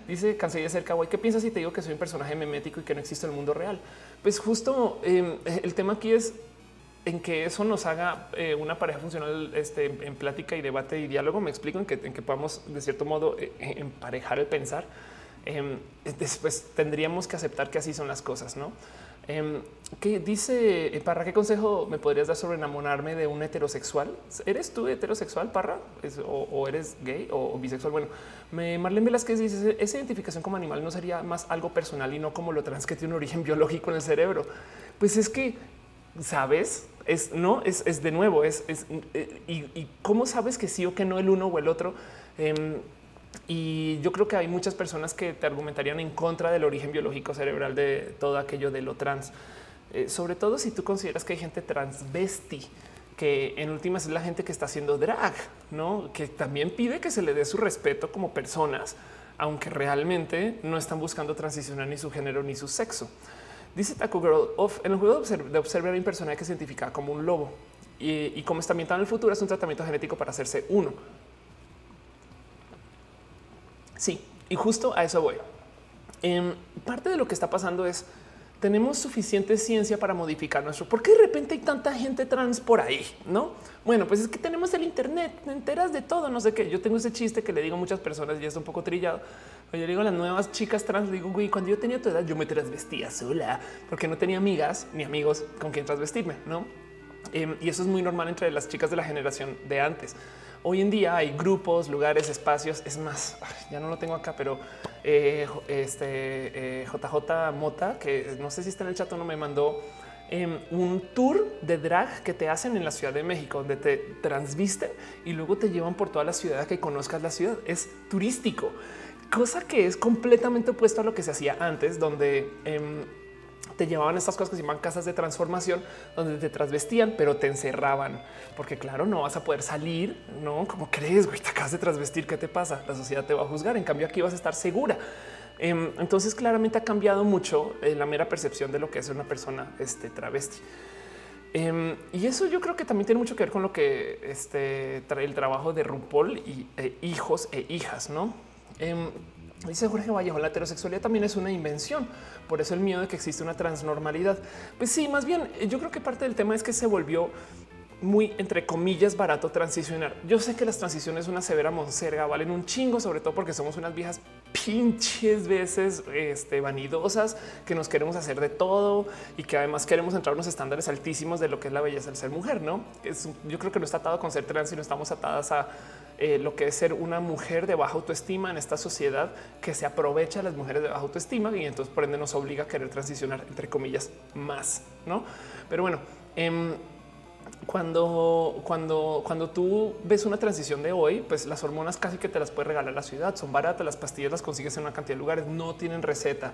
Dice canciller cerca, güey, ¿qué piensas si te digo que soy un personaje memético y que no existe en el mundo real? Pues justo em, el tema aquí es en que eso nos haga eh, una pareja funcional este, en plática y debate y diálogo. Me explico en que, en que podamos de cierto modo eh, emparejar el pensar. Em, después tendríamos que aceptar que así son las cosas, no? Em, ¿Qué dice eh, Parra? ¿Qué consejo me podrías dar sobre enamorarme de un heterosexual? ¿Eres tú heterosexual, Parra? o, eres gay o, bisexual? Bueno, me, Marlene Velázquez dice esa identificación como animal no sería más algo personal y no como lo trans que tiene un origen biológico en el cerebro. Pues es que sabes, es no es, de nuevo, es, eh, y, cómo sabes que sí o que no el uno o el otro. Em, y yo creo que hay muchas personas que te argumentarían en contra del origen biológico cerebral de todo aquello de lo trans, eh, sobre todo si tú consideras que hay gente transvesti que en últimas es la gente que está haciendo drag, no que también pide que se le dé su respeto como personas, aunque realmente no están buscando transicionar ni su género ni su sexo. Dice Taco Girl of en el juego de observar hay un personaje que se identifica como un lobo y, y como está ambientado en el futuro es un tratamiento genético para hacerse uno. Sí, y justo a eso voy. Em, parte de lo que está pasando es tenemos suficiente ciencia para modificar nuestro. ¿Por qué de repente hay tanta gente trans por ahí? No, bueno, pues es que tenemos el Internet, te enteras de todo. No sé qué. Yo tengo ese chiste que le digo a muchas personas y es un poco trillado. Yo digo las nuevas chicas trans, digo, güey, cuando yo tenía tu edad, yo me transvestía sola porque no tenía amigas ni amigos con quien transvestirme. No, em, y eso es muy normal entre las chicas de la generación de antes. Hoy en día hay grupos, lugares, espacios. Es más, ya no lo tengo acá, pero eh, este JJ eh, Mota, que no sé si está en el chat o no, me mandó em, un tour de drag que te hacen en la Ciudad de México, donde te transvisten y luego te llevan por toda la ciudad a que conozcas la ciudad. Es turístico, cosa que es completamente opuesto a lo que se hacía antes, donde em, te llevaban estas cosas que se llaman casas de transformación, donde te transvestían, pero te encerraban, porque claro, no vas a poder salir, no como crees, güey, te acabas de transvestir, ¿qué te pasa? La sociedad te va a juzgar, en cambio aquí vas a estar segura. Em, entonces claramente ha cambiado mucho eh, la mera percepción de lo que es una persona este, travesti. Em, y eso yo creo que también tiene mucho que ver con lo que este, trae el trabajo de RuPaul y e hijos e hijas, ¿no? Em, Dice Jorge Vallejo, la heterosexualidad también es una invención. Por eso el miedo de que existe una transnormalidad. Pues sí, más bien yo creo que parte del tema es que se volvió muy entre comillas barato transicionar. Yo sé que las transiciones una severa monserga valen un chingo, sobre todo porque somos unas viejas pinches veces este, vanidosas que nos queremos hacer de todo y que además queremos entrar a unos estándares altísimos de lo que es la belleza del ser mujer. No es, yo creo que no está atado con ser trans, sino estamos atadas a eh, lo que es ser una mujer de baja autoestima en esta sociedad que se aprovecha de las mujeres de baja autoestima y entonces por ende nos obliga a querer transicionar entre comillas más, no? Pero bueno, em, cuando, cuando, cuando tú ves una transición de hoy, pues las hormonas casi que te las puede regalar la ciudad, son baratas, las pastillas las consigues en una cantidad de lugares, no tienen receta.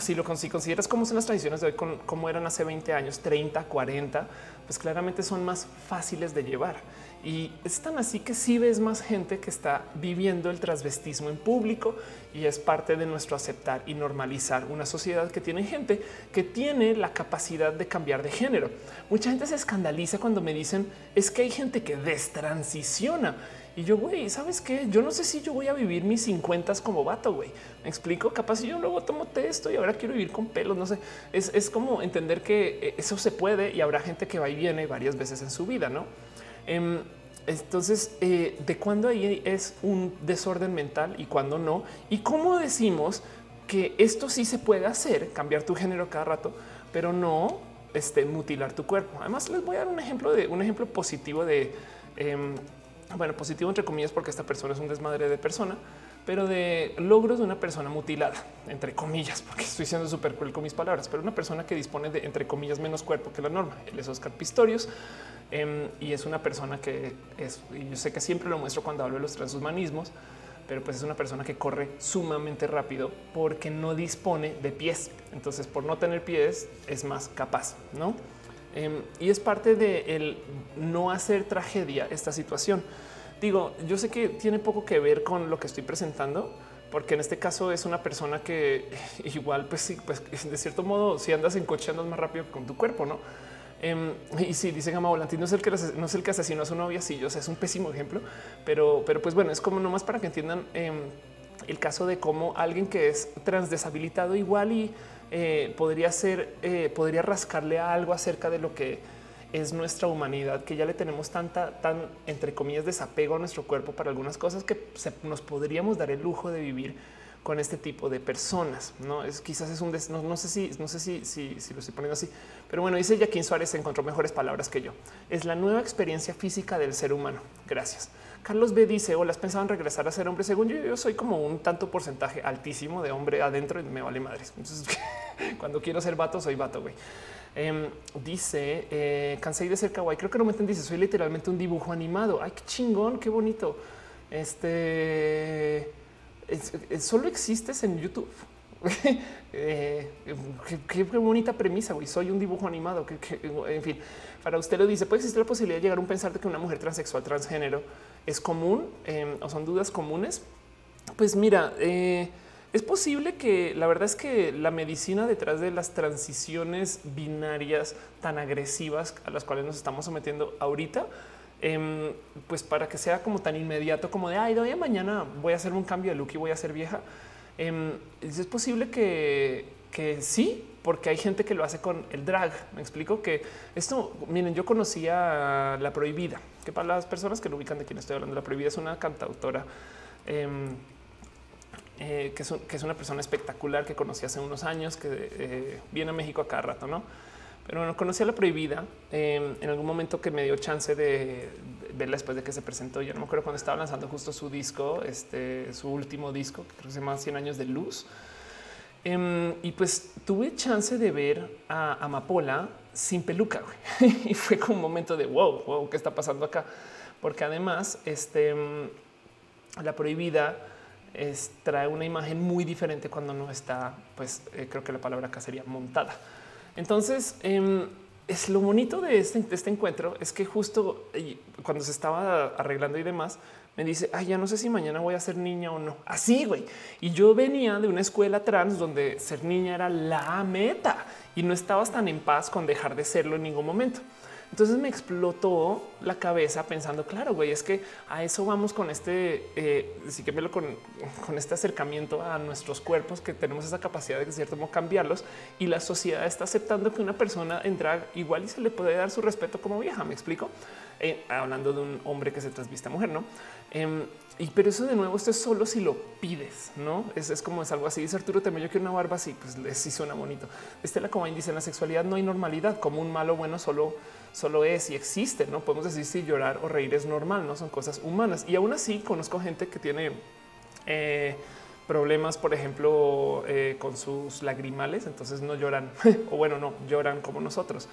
Si lo si consideras cómo son las transiciones de hoy, como eran hace 20 años, 30, 40, pues claramente son más fáciles de llevar. Y es tan así que sí ves más gente que está viviendo el transvestismo en público y es parte de nuestro aceptar y normalizar una sociedad que tiene gente que tiene la capacidad de cambiar de género. Mucha gente se escandaliza cuando me dicen es que hay gente que destransiciona. Y yo, güey, ¿sabes qué? Yo no sé si yo voy a vivir mis 50 como vato, güey. Me explico, capaz si yo luego tomo esto y ahora quiero vivir con pelos, no sé. Es, es como entender que eh, eso se puede y habrá gente que va y viene varias veces en su vida, ¿no? Em, entonces, eh, ¿de cuándo ahí es un desorden mental y cuándo no? ¿Y cómo decimos que esto sí se puede hacer, cambiar tu género cada rato, pero no este, mutilar tu cuerpo? Además, les voy a dar un ejemplo de un ejemplo positivo de, em, bueno, positivo entre comillas, porque esta persona es un desmadre de persona, pero de logros de una persona mutilada, entre comillas, porque estoy siendo súper cruel con mis palabras, pero una persona que dispone de, entre comillas, menos cuerpo que la norma. Él es Oscar Pistorius em, y es una persona que es, y yo sé que siempre lo muestro cuando hablo de los transhumanismos, pero pues es una persona que corre sumamente rápido porque no dispone de pies. Entonces, por no tener pies, es más capaz, ¿no? Em, y es parte de el no hacer tragedia esta situación digo, yo sé que tiene poco que ver con lo que estoy presentando, porque en este caso es una persona que igual, pues sí, pues de cierto modo, si andas en coche andas más rápido con tu cuerpo, no? Em, y sí, dice Gama Volantín, no es el que no es el que asesinó a su novia. Sí, yo sé, es un pésimo ejemplo, pero, pero pues bueno, es como nomás para que entiendan em, el caso de cómo alguien que es transdeshabilitado igual y eh, podría ser, eh, podría rascarle a algo acerca de lo que es nuestra humanidad, que ya le tenemos tanta, tan entre comillas, desapego a nuestro cuerpo para algunas cosas que nos podríamos dar el lujo de vivir con este tipo de personas. No es quizás es un no, sé si no sé si, si, si, lo estoy poniendo así, pero bueno, dice Jaquín Suárez encontró mejores palabras que yo. Es la nueva experiencia física del ser humano. Gracias. Carlos B dice: Hola, pensaban regresar a ser hombre. Según yo, yo soy como un tanto porcentaje altísimo de hombre adentro y me vale madres. Entonces, cuando quiero ser vato, soy vato. Güey. Em, dice eh, cansé de ser kawaii. Creo que no me entendiste. Soy literalmente un dibujo animado. Ay, qué chingón, qué bonito. Este solo existes en YouTube. Eh, qué, bonita premisa. Güey. Soy un dibujo animado. Que, en fin, para usted lo dice, puede existir la posibilidad de llegar a un pensar de que una mujer transexual, transgénero es común em, o son dudas comunes. Pues mira, eh, es posible que la verdad es que la medicina detrás de las transiciones binarias tan agresivas a las cuales nos estamos sometiendo ahorita, em, pues para que sea como tan inmediato como de ay, de hoy a mañana voy a hacer un cambio de look y voy a ser vieja. Em, es posible que, que sí, porque hay gente que lo hace con el drag. Me explico que esto, miren, yo conocía La Prohibida, que para las personas que lo ubican de quien estoy hablando, La Prohibida es una cantautora em, eh, que, es una persona espectacular que conocí hace unos años, que eh, viene a México a cada rato, ¿no? Pero bueno, conocí a La Prohibida em, en algún momento que me dio chance de, verla después de que se presentó. Yo no me acuerdo cuando estaba lanzando justo su disco, este, su último disco, que creo que se llama 100 años de luz Em, y pues tuve chance de ver a Amapola sin peluca y fue como un momento de wow, wow, ¿qué está pasando acá? Porque además, este, em, la prohibida es, trae una imagen muy diferente cuando no está, pues eh, creo que la palabra acá sería montada. Entonces, em, es lo bonito de este, este encuentro es que justo cuando se estaba arreglando y demás, me dice, ay, ya no sé si mañana voy a ser niña o no. Así, güey. Y yo venía de una escuela trans donde ser niña era la meta y no estabas tan en paz con dejar de serlo en ningún momento. Entonces me explotó la cabeza pensando, claro, güey, es que a eso vamos con este, eh, sí que con, con, este acercamiento a nuestros cuerpos, que tenemos esa capacidad de, cierto modo, cambiarlos y la sociedad está aceptando que una persona entra igual y se le puede dar su respeto como vieja. Me explico. Eh, hablando de un hombre que se transviste a mujer, no? Em, y pero eso de nuevo, esto es solo si lo pides, no es, como es algo así. Dice Arturo Teme, yo quiero una barba así, pues sí suena bonito. Estela Comain dice en la sexualidad no hay normalidad, como un malo bueno solo, solo es y existe. No podemos decir si llorar o reír es normal, no son cosas humanas. Y aún así conozco gente que tiene eh, problemas, por ejemplo, eh, con sus lagrimales, entonces no lloran o bueno, no lloran como nosotros.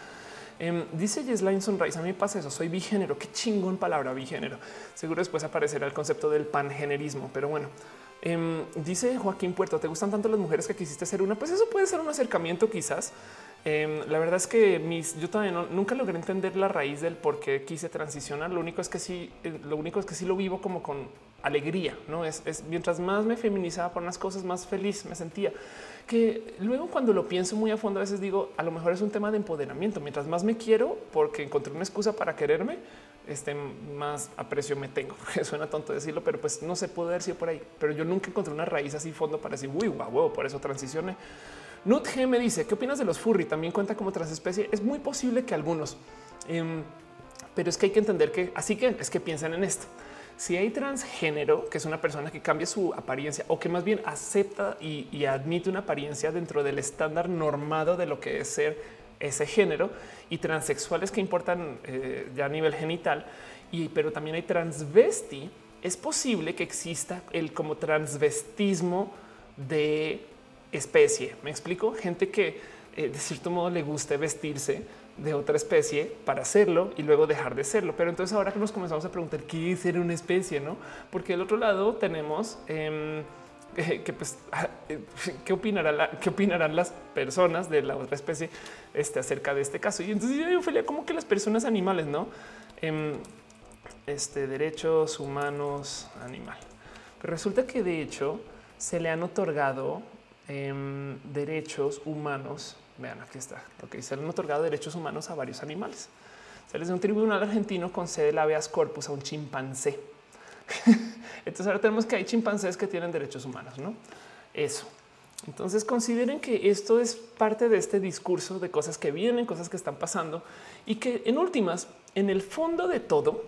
Em, dice Yeslain Sunrise, a mí me pasa eso, soy bigénero, qué chingón palabra bigénero. Seguro después aparecerá el concepto del pangenerismo, pero bueno. Em, dice Joaquín Puerto, ¿te gustan tanto las mujeres que quisiste ser una? Pues eso puede ser un acercamiento quizás. Em, la verdad es que mis, yo todavía nunca logré entender la raíz del por qué quise transicionar. Lo único es que sí, eh, lo único es que sí lo vivo como con alegría, no es, mientras más me feminizaba por unas cosas, más feliz me sentía que luego cuando lo pienso muy a fondo, a veces digo, a lo mejor es un tema de empoderamiento. Mientras más me quiero, porque encontré una excusa para quererme, este más aprecio me tengo. Suena tonto decirlo, pero pues no se puede haber sido por ahí. Pero yo nunca encontré una raíz así fondo para decir, uy, guau, por eso transicioné. Nut me dice, ¿qué opinas de los furry? También cuenta como transespecie. Es muy posible que algunos, em, pero es que hay que entender que así que es que piensan en esto. Si hay transgénero, que es una persona que cambia su apariencia o que más bien acepta y, admite una apariencia dentro del estándar normado de lo que es ser ese género y transexuales que importan eh, ya a nivel genital, y pero también hay transvesti, es posible que exista el como transvestismo de especie. Me explico, gente que eh, de cierto modo le guste vestirse de otra especie para hacerlo y luego dejar de serlo. Pero entonces ahora que nos comenzamos a preguntar qué es ser una especie, no? Porque del otro lado tenemos em, que, pues, qué opinará qué opinarán las personas de la otra especie este, acerca de este caso. Y entonces yo Ophelia, como que las personas animales, no? Em, este derechos humanos animal. Pero resulta que de hecho se le han otorgado em, derechos humanos Vean, aquí está lo que dice. Han otorgado derechos humanos a varios animales. Se les un tribunal argentino concede el habeas corpus a un chimpancé. Entonces ahora tenemos que hay chimpancés que tienen derechos humanos, ¿no? Eso. Entonces consideren que esto es parte de este discurso de cosas que vienen, cosas que están pasando y que en últimas, en el fondo de todo,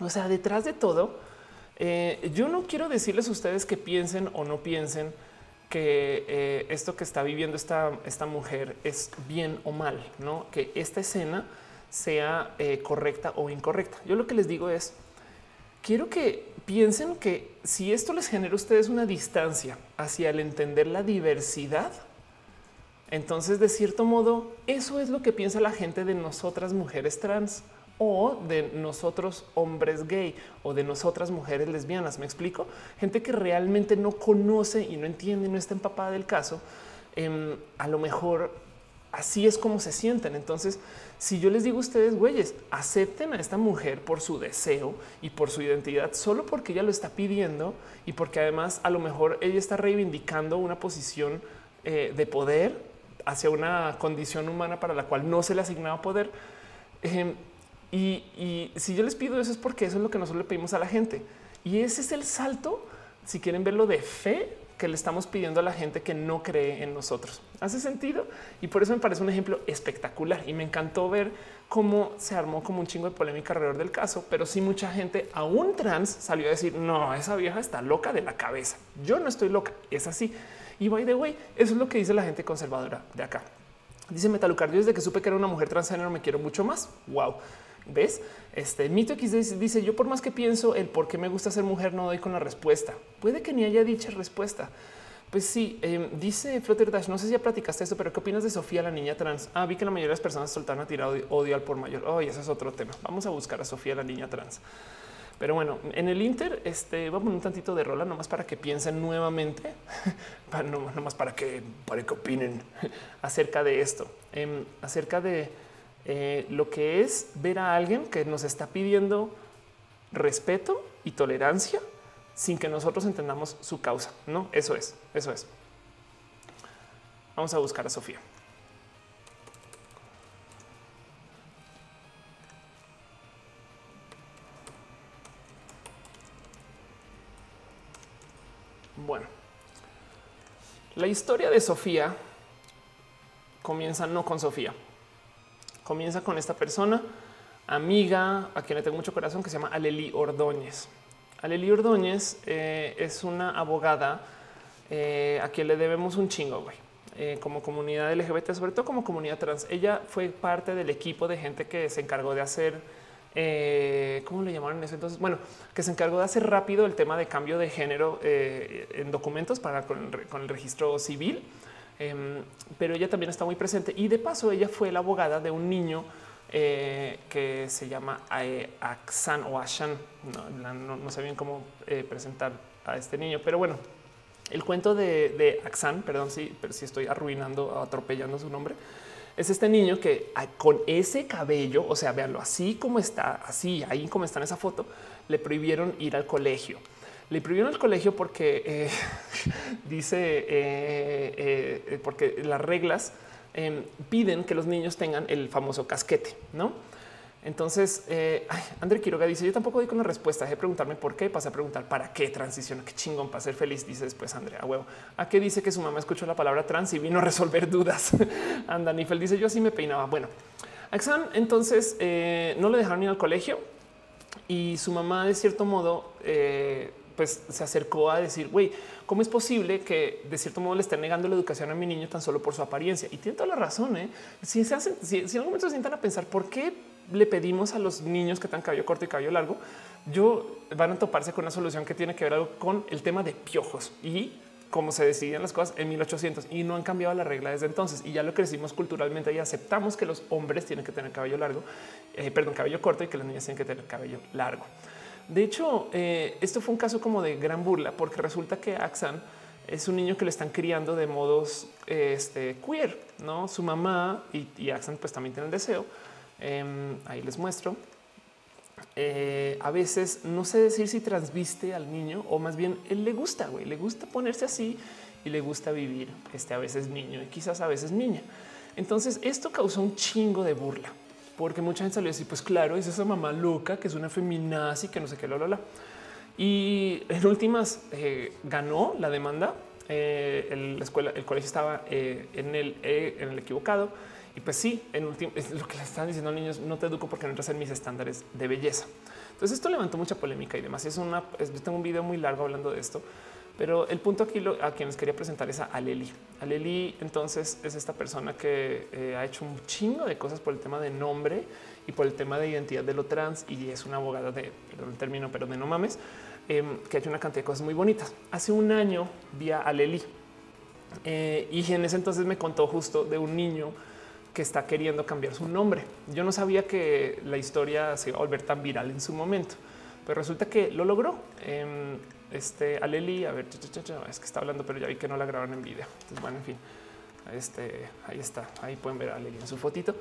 o sea, detrás de todo, eh, yo no quiero decirles a ustedes que piensen o no piensen que eh, esto que está viviendo esta, esta mujer es bien o mal, no que esta escena sea eh, correcta o incorrecta. Yo lo que les digo es quiero que piensen que si esto les genera a ustedes una distancia hacia el entender la diversidad, entonces de cierto modo eso es lo que piensa la gente de nosotras mujeres trans o de nosotros hombres gay o de nosotras mujeres lesbianas. Me explico. Gente que realmente no conoce y no entiende, no está empapada del caso. Em, a lo mejor así es como se sienten. Entonces, si yo les digo a ustedes, güeyes, acepten a esta mujer por su deseo y por su identidad, solo porque ella lo está pidiendo y porque además a lo mejor ella está reivindicando una posición eh, de poder hacia una condición humana para la cual no se le asignaba poder. Em, y, si yo les pido eso es porque eso es lo que nosotros le pedimos a la gente. Y ese es el salto, si quieren verlo de fe, que le estamos pidiendo a la gente que no cree en nosotros. Hace sentido y por eso me parece un ejemplo espectacular y me encantó ver cómo se armó como un chingo de polémica alrededor del caso, pero sí mucha gente, aún trans, salió a decir no, esa vieja está loca de la cabeza. Yo no estoy loca, es así. Y by the way, eso es lo que dice la gente conservadora de acá. Dice Metalucar, yo desde que supe que era una mujer transgénero me quiero mucho más. Wow. ¿Ves? Este mito X dice yo por más que pienso el por qué me gusta ser mujer no doy con la respuesta. Puede que ni haya dicha respuesta. Pues sí, em, dice Flutter Dash, no sé si ya platicaste esto, pero ¿qué opinas de Sofía, la niña trans? Ah, vi que la mayoría de las personas soltaron a tirado odio al por mayor. Oh, ese es otro tema. Vamos a buscar a Sofía, la niña trans. Pero bueno, en el Inter, este vamos un tantito de rola nomás para que piensen nuevamente, no, nomás para que, para que opinen acerca de esto, em, acerca de eh, lo que es ver a alguien que nos está pidiendo respeto y tolerancia sin que nosotros entendamos su causa. No, eso es, eso es. Vamos a buscar a Sofía. Bueno, la historia de Sofía comienza no con Sofía, comienza con esta persona, amiga, a quien le tengo mucho corazón, que se llama Aleli Ordóñez. Aleli Ordóñez eh, es una abogada eh, a quien le debemos un chingo, güey. Eh, como comunidad LGBT, sobre todo como comunidad trans. Ella fue parte del equipo de gente que se encargó de hacer, ¿cómo le llamaron eso? Entonces, bueno, que se encargó de hacer rápido el tema de cambio de género en documentos para con el registro civil Em, pero ella también está muy presente y de paso ella fue la abogada de un niño eh, que se llama eh, Axan o Ashan. No, sé bien cómo eh, presentar a este niño, pero bueno, el cuento de, de Axan, perdón, sí, pero si estoy arruinando, atropellando su nombre. Es este niño que ah, con ese cabello, o sea, véanlo así como está, así, ahí como está en esa foto, le prohibieron ir al colegio. Le prohibieron el colegio porque eh, dice, eh, eh, porque las reglas em, piden que los niños tengan el famoso casquete, ¿no? Entonces, André Quiroga dice, yo tampoco doy con la respuesta, de preguntarme por qué, pasé a preguntar para qué transiciona, qué chingón para ser feliz, dice después Andrea, a huevo. ¿A qué dice que su mamá escuchó la palabra trans y vino a resolver dudas? Anda, Nifel dice, yo así me peinaba. Bueno, Axan entonces no le dejaron ir al colegio y su mamá de cierto modo pues se acercó a decir, güey, ¿cómo es posible que de cierto modo le estén negando la educación a mi niño tan solo por su apariencia? Y tiene toda la razón. ¿eh? Si se hacen, si, en algún momento se sientan a pensar por qué le pedimos a los niños que están cabello corto y cabello largo, yo van a toparse con una solución que tiene que ver algo con el tema de piojos y cómo se decidían las cosas en 1800 y no han cambiado la regla desde entonces. Y ya lo crecimos culturalmente y aceptamos que los hombres tienen que tener cabello largo, eh, perdón, cabello corto y que las niñas tienen que tener cabello largo. De hecho, eh, esto fue un caso como de gran burla, porque resulta que Axan es un niño que le están criando de modos este, queer, no? Su mamá y, Axan, pues también tienen deseo. Em, ahí les muestro. Eh, a veces no sé decir si transviste al niño o más bien él le gusta, güey, le gusta ponerse así y le gusta vivir. Este a veces niño y quizás a veces niña. Entonces esto causó un chingo de burla porque mucha gente salió a decir, pues claro, es esa mamá loca que es una feminazi que no sé qué, lo, lo, Y en últimas eh, ganó la demanda. Eh, la escuela, el colegio estaba eh, en, el, en el equivocado. Y pues sí, en último es lo que le están diciendo niños, no te educo porque no entras en mis estándares de belleza. Entonces esto levantó mucha polémica y demás. Es una, yo tengo un video muy largo hablando de esto, pero el punto aquí lo, a quienes quería presentar es a Aleli. Aleli entonces es esta persona que eh, ha hecho un chingo de cosas por el tema de nombre y por el tema de identidad de lo trans y es una abogada de, perdón el término, pero de no mames, em, que ha hecho una cantidad de cosas muy bonitas. Hace un año vi a Aleli eh, y en ese entonces me contó justo de un niño que está queriendo cambiar su nombre. Yo no sabía que la historia se iba a volver tan viral en su momento, pero resulta que lo logró. Este Aleli, a ver, es que está hablando, pero ya vi que no la grabaron en video. Entonces, bueno, en fin, este ahí está. Ahí pueden ver a Aleli en su fotito.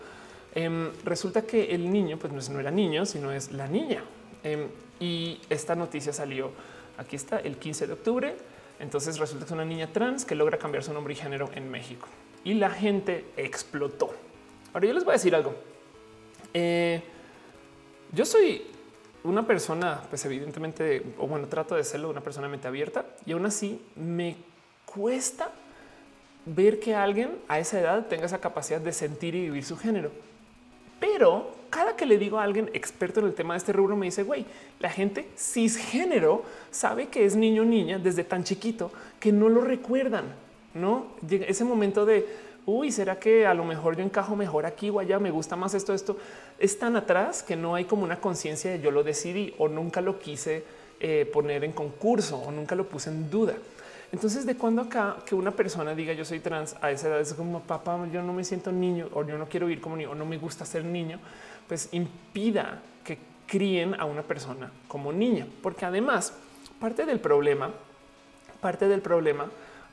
Em, resulta que el niño, pues no era niño, sino es la niña. Em, y esta noticia salió aquí está el 15 de octubre. Entonces resulta que es una niña trans que logra cambiar su nombre y género en México y la gente explotó. Ahora yo les voy a decir algo. Eh, yo soy una persona, pues evidentemente, o bueno, trato de serlo una persona mente abierta y aún así me cuesta ver que alguien a esa edad tenga esa capacidad de sentir y vivir su género. Pero cada que le digo a alguien experto en el tema de este rubro, me dice, güey, la gente cisgénero sabe que es niño o niña desde tan chiquito que no lo recuerdan no llega ese momento de uy, será que a lo mejor yo encajo mejor aquí o allá, me gusta más esto, esto es tan atrás que no hay como una conciencia de yo lo decidí o nunca lo quise eh, poner en concurso o nunca lo puse en duda. Entonces, de cuando acá que una persona diga yo soy trans a esa edad es como papá, yo no me siento niño o yo no quiero vivir como niño o no me gusta ser niño, pues impida que críen a una persona como niña, porque además parte del problema, parte del problema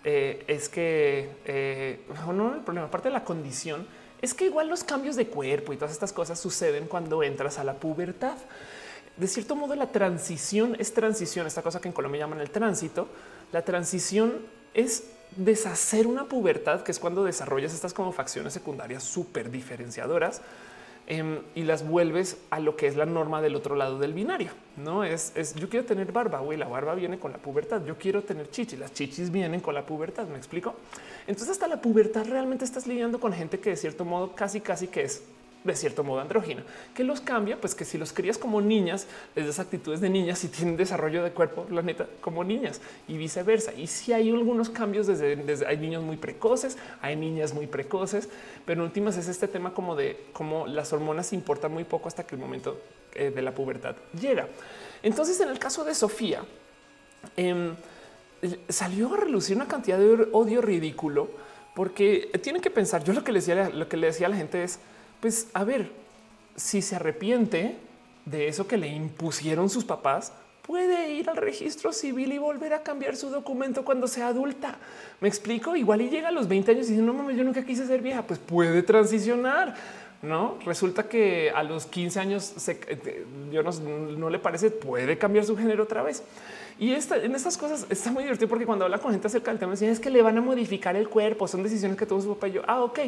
eh, es que eh, no el problema, aparte de la condición, es que igual los cambios de cuerpo y todas estas cosas suceden cuando entras a la pubertad. De cierto modo, la transición es transición, esta cosa que en Colombia llaman el tránsito. La transición es deshacer una pubertad, que es cuando desarrollas estas como facciones secundarias súper diferenciadoras Em, y las vuelves a lo que es la norma del otro lado del binario. No es, yo quiero tener barba, güey, la barba viene con la pubertad. Yo quiero tener chichis, las chichis vienen con la pubertad. Me explico. Entonces, hasta la pubertad realmente estás lidiando con gente que de cierto modo casi, casi que es de cierto modo andrógina, que los cambia, pues que si los crías como niñas, les das actitudes de niñas y tienen desarrollo de cuerpo, la neta, como niñas y viceversa. Y si hay algunos cambios desde, desde hay niños muy precoces, hay niñas muy precoces, pero en últimas es este tema como de cómo las hormonas importan muy poco hasta que el momento eh, de la pubertad llega. Entonces, en el caso de Sofía, em, salió a relucir una cantidad de odio ridículo porque tienen que pensar. Yo lo que le decía, lo que le decía a la gente es pues a ver, si se arrepiente de eso que le impusieron sus papás, puede ir al registro civil y volver a cambiar su documento cuando sea adulta. Me explico. Igual y llega a los 20 años y dice no mames, yo nunca quise ser vieja. Pues puede transicionar. No resulta que a los 15 años eh, yo no, le parece, puede cambiar su género otra vez. Y esta, en estas cosas está muy divertido porque cuando habla con gente acerca del tema, dicen es que le van a modificar el cuerpo. Son decisiones que tomó su papá y yo. Ah, ok,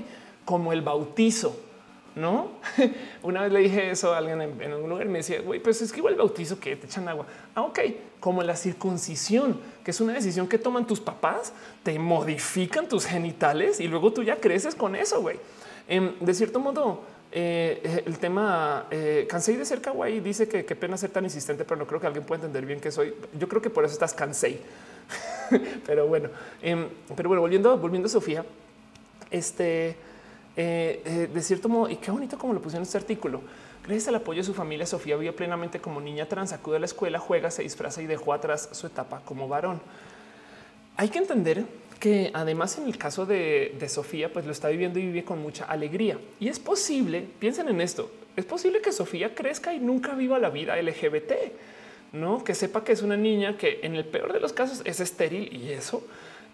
como el bautizo no? Una vez le dije eso a alguien en, algún lugar y me decía, güey, pues es que igual el bautizo que te echan agua. Ah, ok, como la circuncisión, que es una decisión que toman tus papás, te modifican tus genitales y luego tú ya creces con eso, güey. Em, de cierto modo, eh, el tema eh, de ser kawaii dice que qué pena ser tan insistente, pero no creo que alguien pueda entender bien que soy. Yo creo que por eso estás cansé. pero bueno, em, pero bueno, volviendo, volviendo a Sofía, este eh, eh, de cierto modo, y qué bonito como lo pusieron en este artículo. Gracias al apoyo de su familia, Sofía vive plenamente como niña trans, acude a la escuela, juega, se disfraza y dejó atrás su etapa como varón. Hay que entender que además en el caso de, de, Sofía, pues lo está viviendo y vive con mucha alegría. Y es posible, piensen en esto, es posible que Sofía crezca y nunca viva la vida LGBT, no que sepa que es una niña que en el peor de los casos es estéril y eso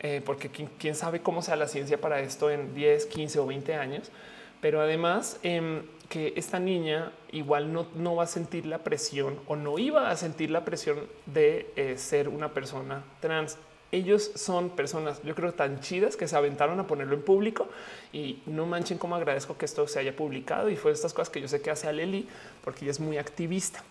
eh, porque quién, sabe cómo sea la ciencia para esto en 10, 15 o 20 años. Pero además em, que esta niña igual no, va a sentir la presión o no iba a sentir la presión de eh, ser una persona trans ellos son personas, yo creo, tan chidas que se aventaron a ponerlo en público y no manchen cómo agradezco que esto se haya publicado y fue estas cosas que yo sé que hace a Leli porque ella es muy activista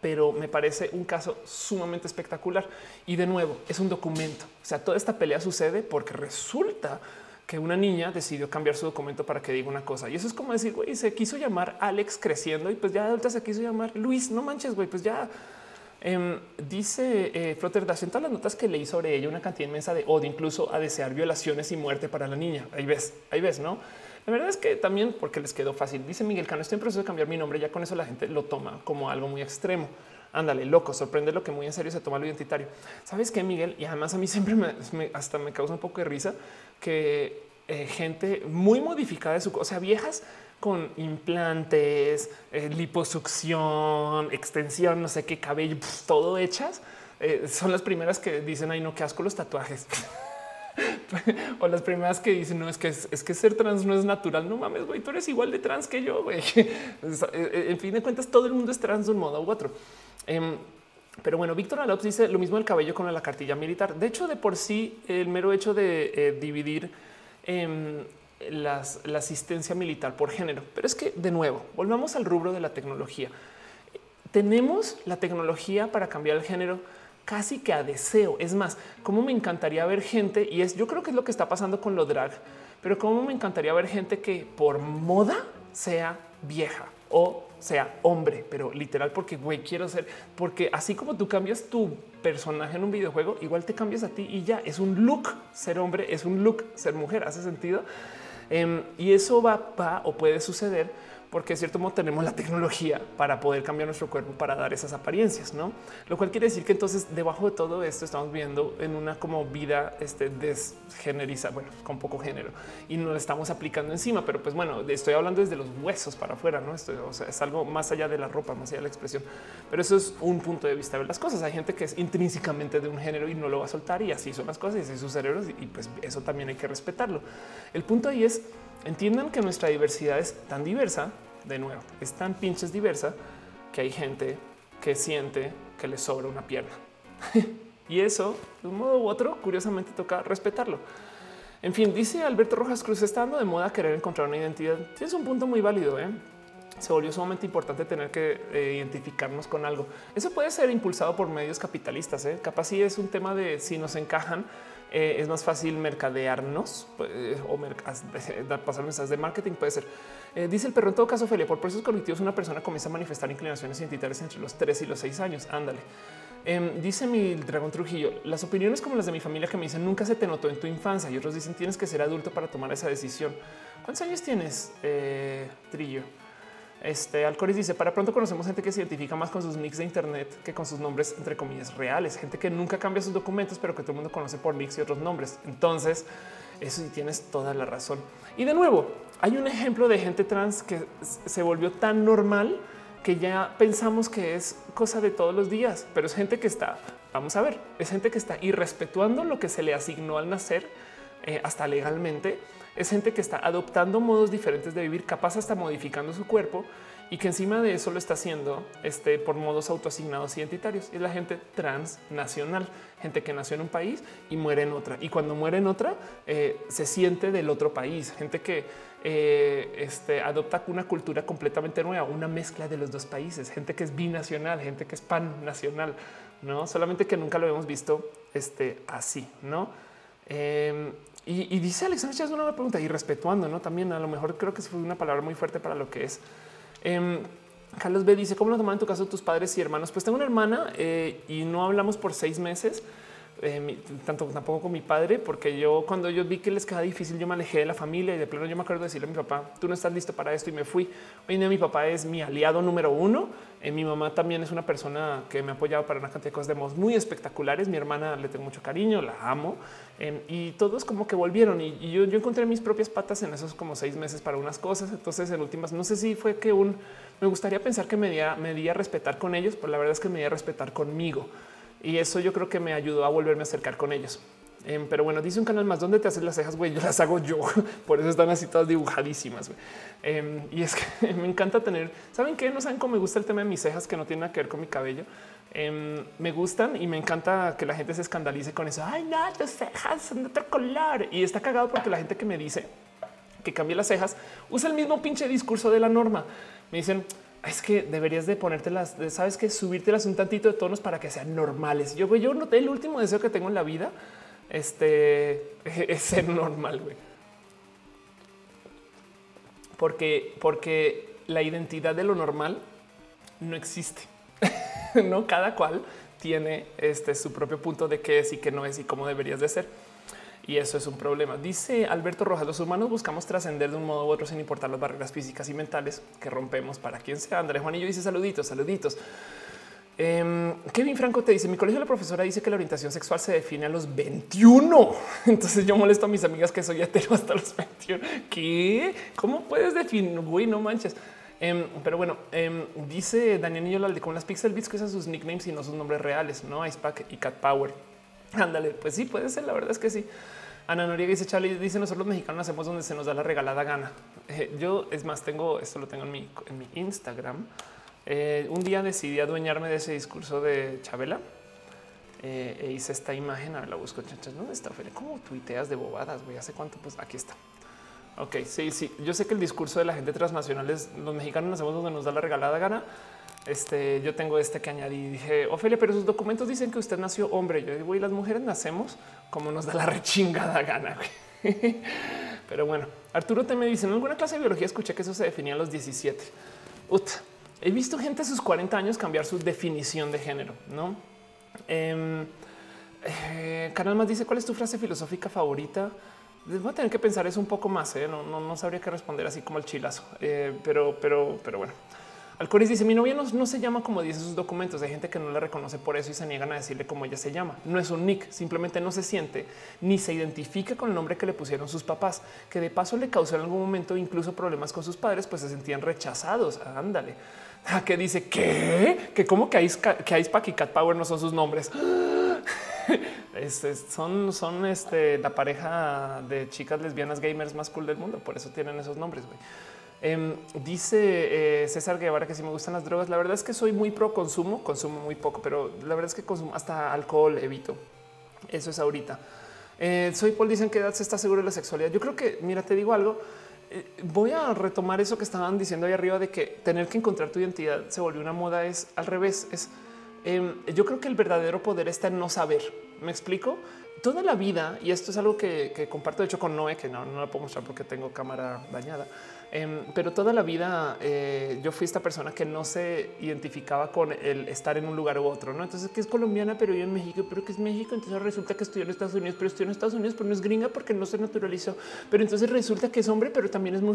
pero me parece un caso sumamente espectacular. Y de nuevo, es un documento. O sea, toda esta pelea sucede porque resulta que una niña decidió cambiar su documento para que diga una cosa. Y eso es como decir, güey, se quiso llamar Alex creciendo y pues ya adulta se quiso llamar Luis. No manches, güey, pues ya em, dice eh, Flutter todas las notas que leí sobre ella una cantidad inmensa de odio, incluso a desear violaciones y muerte para la niña. Ahí ves, ahí ves, no? La verdad es que también porque les quedó fácil. Dice Miguel Cano, estoy en proceso de cambiar mi nombre. Ya con eso la gente lo toma como algo muy extremo. Ándale, loco, sorprende lo que muy en serio se toma lo identitario. ¿Sabes qué, Miguel? Y además a mí siempre me, hasta me causa un poco de risa que eh, gente muy modificada de su, o sea, viejas con implantes, eh, liposucción, extensión, no sé qué cabello, todo hechas. Eh, son las primeras que dicen, ay, no, qué asco los tatuajes. o las primeras que dicen no es que es, que ser trans no es natural. No mames, güey, tú eres igual de trans que yo. Güey. Eh, en fin de cuentas, todo el mundo es trans de un modo u otro. Em, pero bueno, Víctor Alop dice lo mismo del cabello con la cartilla militar. De hecho, de por sí, el mero hecho de eh, dividir em, la asistencia militar por género. Pero es que, de nuevo, volvamos al rubro de la tecnología. Tenemos la tecnología para cambiar el género casi que a deseo. Es más, como me encantaría ver gente, y es yo creo que es lo que está pasando con lo drag, pero como me encantaría ver gente que por moda sea vieja o sea hombre, pero literal porque güey quiero ser, porque así como tú cambias tu personaje en un videojuego, igual te cambias a ti y ya es un look ser hombre, es un look ser mujer. Hace sentido em, y eso va, va o puede suceder porque de cierto modo tenemos la tecnología para poder cambiar nuestro cuerpo para dar esas apariencias, no? Lo cual quiere decir que entonces debajo de todo esto estamos viendo en una como vida este desgeneriza, bueno, con poco género y no estamos aplicando encima, pero pues bueno, estoy hablando desde los huesos para afuera, no? Esto es algo más allá de la ropa, más allá de la expresión, pero eso es un punto de vista de las cosas. Hay gente que es intrínsecamente de un género y no lo va a soltar y así son las cosas y sus cerebros y pues eso también hay que respetarlo. El punto ahí es Entiendan que nuestra diversidad es tan diversa, de nuevo, es tan pinches diversa que hay gente que siente que le sobra una pierna. y eso, de un modo u otro, curiosamente toca respetarlo. En fin, dice Alberto Rojas Cruz, está dando de moda querer encontrar una identidad. Es un punto muy válido. ¿eh? Se volvió sumamente importante tener que eh, identificarnos con algo. Eso puede ser impulsado por medios capitalistas. ¿eh? Capaz si es un tema de si nos encajan eh, es más fácil mercadearnos pues, o pasar mensajes de marketing. Puede ser. Eh, dice el perro en todo caso, Felia, por procesos cognitivos, una persona comienza a manifestar inclinaciones identitarias entre los 3 y los 6 años. Ándale. Em, dice mi dragón Trujillo, las opiniones como las de mi familia que me dicen nunca se te notó en tu infancia y otros dicen tienes que ser adulto para tomar esa decisión. ¿Cuántos años tienes, eh, Trillo? Este Alcoris dice para pronto conocemos gente que se identifica más con sus nicks de Internet que con sus nombres entre comillas reales, gente que nunca cambia sus documentos, pero que todo el mundo conoce por nicks y otros nombres. Entonces, eso sí tienes toda la razón. Y de nuevo, hay un ejemplo de gente trans que se volvió tan normal que ya pensamos que es cosa de todos los días, pero es gente que está, vamos a ver, es gente que está irrespetuando lo que se le asignó al nacer eh, hasta legalmente es gente que está adoptando modos diferentes de vivir, capaz hasta modificando su cuerpo y que encima de eso lo está haciendo este, por modos autoasignados identitarios. Es la gente transnacional, gente que nació en un país y muere en otra. Y cuando muere en otra, eh, se siente del otro país, gente que eh, este, adopta una cultura completamente nueva, una mezcla de los dos países, gente que es binacional, gente que es pan nacional, no solamente que nunca lo hemos visto este, así, no? Em, y, dice Alexander es una pregunta y respetuando, no también a lo mejor creo que fue una palabra muy fuerte para lo que es. Em, Carlos B dice cómo lo toman en tu caso tus padres y hermanos. Pues tengo una hermana eh, y no hablamos por seis meses. Eh, tanto tampoco con mi padre, porque yo cuando yo vi que les quedaba difícil, yo me alejé de la familia y de plano yo me acuerdo de decirle a mi papá, tú no estás listo para esto y me fui. Hoy en día mi papá es mi aliado número uno. Eh, mi mamá también es una persona que me ha apoyado para una cantidad de cosas de modos muy espectaculares. Mi hermana le tengo mucho cariño, la amo em, y todos como que volvieron y, yo, yo, encontré mis propias patas en esos como seis meses para unas cosas. Entonces en últimas no sé si fue que un me gustaría pensar que me di me a respetar con ellos, pero la verdad es que me di a respetar conmigo. Y eso yo creo que me ayudó a volverme a acercar con ellos. Em, pero bueno, dice un canal más donde te haces las cejas, güey. Yo las hago yo, por eso están así todas dibujadísimas. Em, y es que me encanta tener, saben que no saben cómo me gusta el tema de mis cejas que no tiene nada que ver con mi cabello. Em, me gustan y me encanta que la gente se escandalice con eso. Ay, no, tus cejas son de otro color. Y está cagado porque la gente que me dice que cambie las cejas usa el mismo pinche discurso de la norma. Me dicen, es que deberías de ponértelas, sabes que subírtelas un tantito de tonos para que sean normales. Yo, yo noté el último deseo que tengo en la vida. Este es ser normal, güey. Porque, porque la identidad de lo normal no existe. no cada cual tiene este su propio punto de qué es y qué no es y cómo deberías de ser. Y eso es un problema. Dice Alberto Rojas, los humanos buscamos trascender de un modo u otro sin importar las barreras físicas y mentales que rompemos para quien sea. Andrés Juanillo dice saluditos, saluditos. Em, Kevin Franco te dice: Mi colegio, la profesora dice que la orientación sexual se define a los 21. Entonces yo molesto a mis amigas que soy hetero hasta los 21. ¿Qué? ¿Cómo puedes definir? Güey, no manches. Em, pero bueno, em, dice Daniel Niño con las Pixel Beats que usan sus nicknames y no sus nombres reales, no Icepack y Cat Power. Ándale, pues sí, puede ser. La verdad es que sí. Ana Noriega dice Charlie, dice nosotros los mexicanos hacemos donde se nos da la regalada gana. Eh, yo es más, tengo esto, lo tengo en mi, en mi Instagram. Eh, un día decidí adueñarme de ese discurso de Chabela eh, e hice esta imagen. A ver, la busco. ¿Dónde está? ¿Cómo tuiteas de bobadas? Güey, hace cuánto? Pues aquí está. Ok, sí, sí. Yo sé que el discurso de la gente transnacional es los mexicanos hacemos donde nos da la regalada gana. Este, yo tengo este que añadí. Dije, Ofelia, pero sus documentos dicen que usted nació hombre. Yo digo, y las mujeres nacemos como nos da la rechingada gana. pero bueno, Arturo te me dice en alguna clase de biología escuché que eso se definía a los 17. he visto gente a sus 40 años cambiar su definición de género, no? Eh, eh, Canal más dice cuál es tu frase filosófica favorita voy a tener que pensar eso un poco más. ¿eh? No, sabría qué responder así como el chilazo, eh, pero bueno. Alcoris dice: Mi novia no, se llama como dice sus documentos. Hay gente que no la reconoce por eso y se niegan a decirle cómo ella se llama. No es un nick, simplemente no se siente ni se identifica con el nombre que le pusieron sus papás, que de paso le causó en algún momento incluso problemas con sus padres, pues se sentían rechazados. Ándale. Que dice que, que como que Ice, que Icepack y Cat Power no son sus nombres. son, son este, la pareja de chicas lesbianas gamers más cool del mundo. Por eso tienen esos nombres. Em, dice eh, César Guevara que si me gustan las drogas, la verdad es que soy muy pro consumo, consumo muy poco, pero la verdad es que consumo hasta alcohol evito. Eso es ahorita. Eh, soy Paul, dicen que edad se está seguro de la sexualidad. Yo creo que, mira, te digo algo. Eh, voy a retomar eso que estaban diciendo ahí arriba de que tener que encontrar tu identidad se volvió una moda. Es al revés. Es Em, yo creo que el verdadero poder está en no saber. Me explico toda la vida, y esto es algo que, comparto de hecho con Noé, que no, no la puedo mostrar porque tengo cámara dañada. Em, pero toda la vida eh, yo fui esta persona que no se identificaba con el estar en un lugar u otro. No, entonces que es colombiana, pero yo en México, pero que es México. Entonces resulta que estudió en Estados Unidos, pero estudió en Estados Unidos, pero no es gringa porque no se naturalizó. Pero entonces resulta que es hombre, pero también es mujer